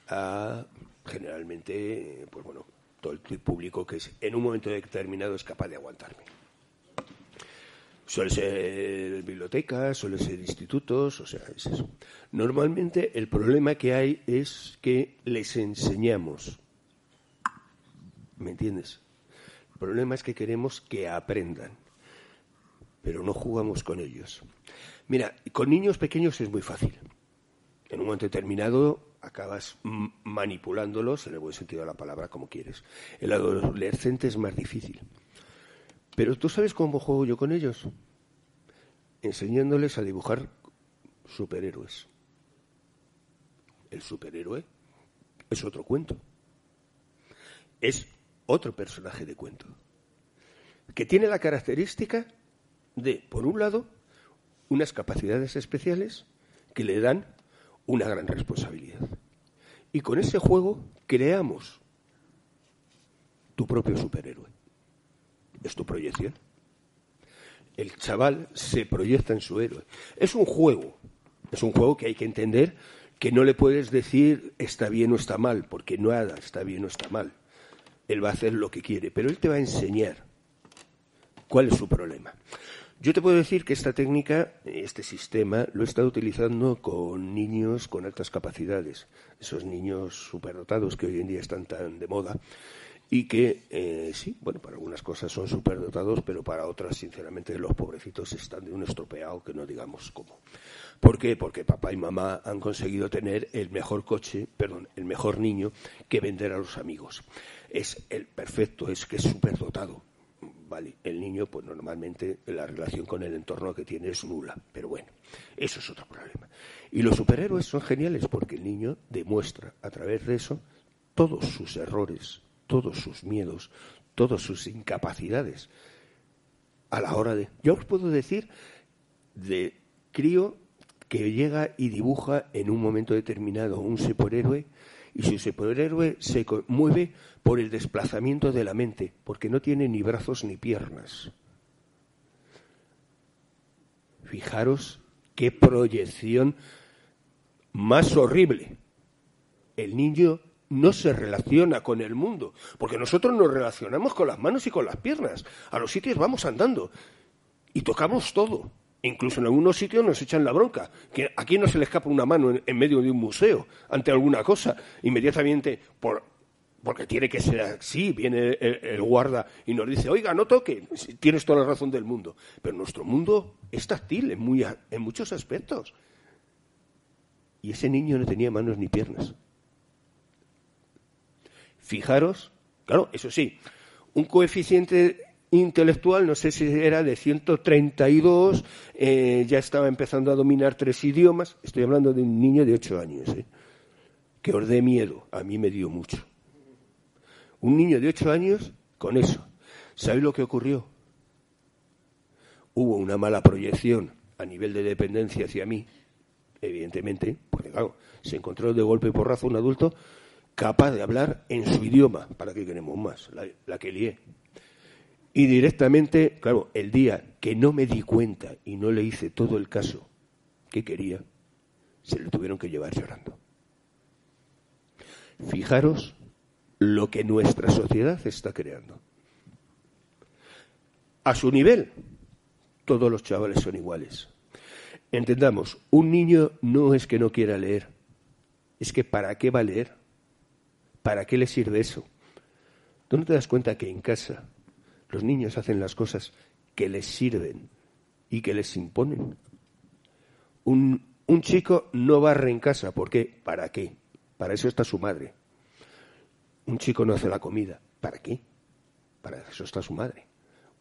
a generalmente, pues bueno, todo el público que es, en un momento determinado es capaz de aguantarme. Suele ser bibliotecas, suele ser institutos, o sea, es eso. Normalmente el problema que hay es que les enseñamos. ¿Me entiendes? El problema es que queremos que aprendan, pero no jugamos con ellos. Mira, con niños pequeños es muy fácil. En un momento determinado acabas manipulándolos, en el buen sentido de la palabra, como quieres. El adolescente es más difícil. Pero tú sabes cómo juego yo con ellos. Enseñándoles a dibujar superhéroes. El superhéroe es otro cuento. Es otro personaje de cuento. Que tiene la característica de, por un lado, unas capacidades especiales que le dan una gran responsabilidad. Y con ese juego creamos tu propio superhéroe es tu proyección. El chaval se proyecta en su héroe. Es un juego, es un juego que hay que entender que no le puedes decir está bien o está mal, porque nada está bien o está mal. Él va a hacer lo que quiere, pero él te va a enseñar cuál es su problema. Yo te puedo decir que esta técnica, este sistema, lo he estado utilizando con niños con altas capacidades, esos niños superdotados que hoy en día están tan de moda, y que eh, sí, bueno, para algunas cosas son superdotados, pero para otras, sinceramente, los pobrecitos están de un estropeado que no digamos cómo. ¿Por qué? Porque papá y mamá han conseguido tener el mejor coche, perdón, el mejor niño que vender a los amigos. Es el perfecto, es que es superdotado. Vale, el niño, pues normalmente la relación con el entorno que tiene es nula, pero bueno, eso es otro problema. Y los superhéroes son geniales porque el niño demuestra a través de eso todos sus errores, todos sus miedos, todas sus incapacidades a la hora de... Yo os puedo decir de crío que llega y dibuja en un momento determinado un superhéroe y su superhéroe se mueve por el desplazamiento de la mente, porque no tiene ni brazos ni piernas. Fijaros qué proyección más horrible. El niño no se relaciona con el mundo, porque nosotros nos relacionamos con las manos y con las piernas. A los sitios vamos andando y tocamos todo. Incluso en algunos sitios nos echan la bronca. Que aquí no se le escapa una mano en, medio de un museo ante alguna cosa. Inmediatamente, por, porque tiene que ser así, viene el, guarda y nos dice, oiga, no toque, tienes toda la razón del mundo. Pero nuestro mundo es táctil en, muy, en muchos aspectos. Y ese niño no tenía manos ni piernas. Fijaros, claro, eso sí, un coeficiente intelectual, no sé si era de 132, eh, ya estaba empezando a dominar tres idiomas. Estoy hablando de un niño de ocho años, eh, que os miedo. A mí me dio mucho. Un niño de ocho años con eso. ¿Sabéis lo que ocurrió? Hubo una mala proyección a nivel de dependencia hacia mí, evidentemente, porque claro, se encontró de golpe y porrazo un adulto capaz de hablar en su idioma. ¿Para qué queremos más? La, que lié. Y directamente, claro, el día que no me di cuenta y no le hice todo el caso que quería, se le tuvieron que llevar llorando. Fijaros lo que nuestra sociedad está creando. A su nivel, todos los chavales son iguales. Entendamos, un niño no es que no quiera leer, es que ¿para qué va a leer? ¿Para qué le sirve eso? ¿Tú no te das cuenta que en casa los niños hacen las cosas que les sirven y que les imponen? Un, un chico no barre en casa. ¿Por qué? ¿Para qué? Para eso está su madre. Un chico no hace la comida. ¿Para qué? Para eso está su madre.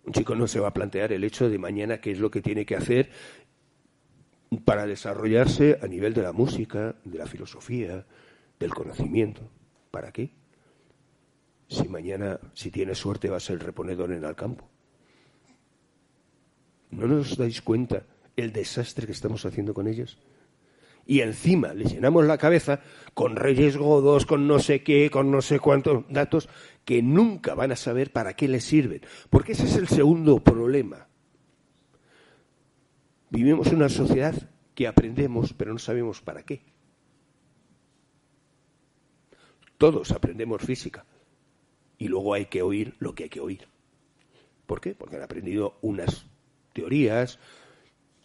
Un chico no se va a plantear el hecho de mañana qué es lo que tiene que hacer para desarrollarse a nivel de la música, de la filosofía, del conocimiento. ¿Para qué? Si mañana, si tienes suerte, vas a ser reponedor en el campo. ¿No nos dais cuenta el desastre que estamos haciendo con ellos? Y encima le llenamos la cabeza con reyes godos, con no sé qué, con no sé cuántos datos que nunca van a saber para qué les sirven. Porque ese es el segundo problema. Vivimos en una sociedad que aprendemos, pero no sabemos para qué. Todos aprendemos física y luego hay que oír lo que hay que oír. ¿Por qué? Porque han aprendido unas teorías,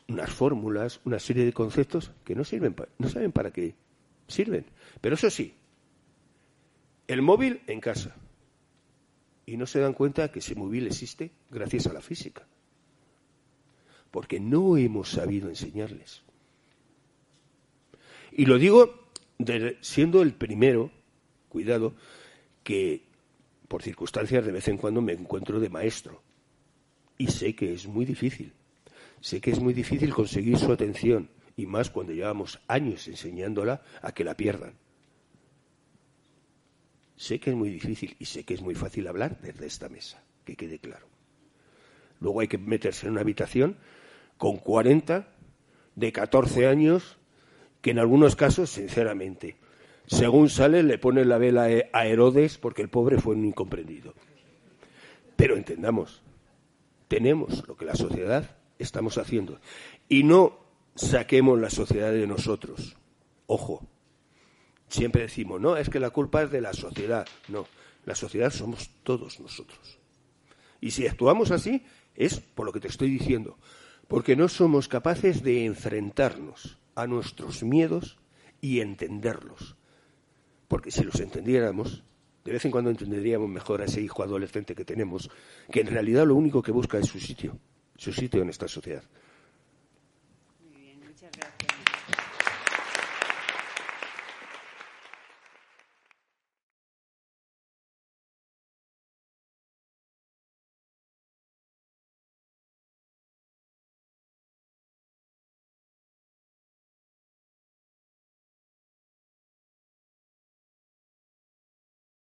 unas fórmulas, una serie de conceptos que no sirven, no saben para qué sirven. Pero eso sí, el móvil en casa. Y no se dan cuenta que ese móvil existe gracias a la física. Porque no hemos sabido enseñarles. Y lo digo siendo el primero, cuidado, que por circunstancias de vez en cuando me encuentro de maestro. Y sé que es muy difícil. Sé que es muy difícil conseguir su atención, y más cuando llevamos años enseñándola a que la pierdan. Sé que es muy difícil y sé que es muy fácil hablar desde esta mesa, que quede claro. Luego hay que meterse en una habitación con 40 de 14 años que en algunos casos, sinceramente, según sale, le pone la vela a Herodes porque el pobre fue un incomprendido. Pero entendamos, tenemos lo que la sociedad estamos haciendo. Y no saquemos la sociedad de nosotros. Ojo, siempre decimos, no, es que la culpa es de la sociedad. No, la sociedad somos todos nosotros. Y si actuamos así, es por lo que te estoy diciendo, porque no somos capaces de enfrentarnos a nuestros miedos y entenderlos. Porque si los entendiéramos, de vez en cuando entenderíamos mejor a ese hijo adolescente que tenemos, que en realidad lo único que busca es su sitio, su sitio en esta sociedad.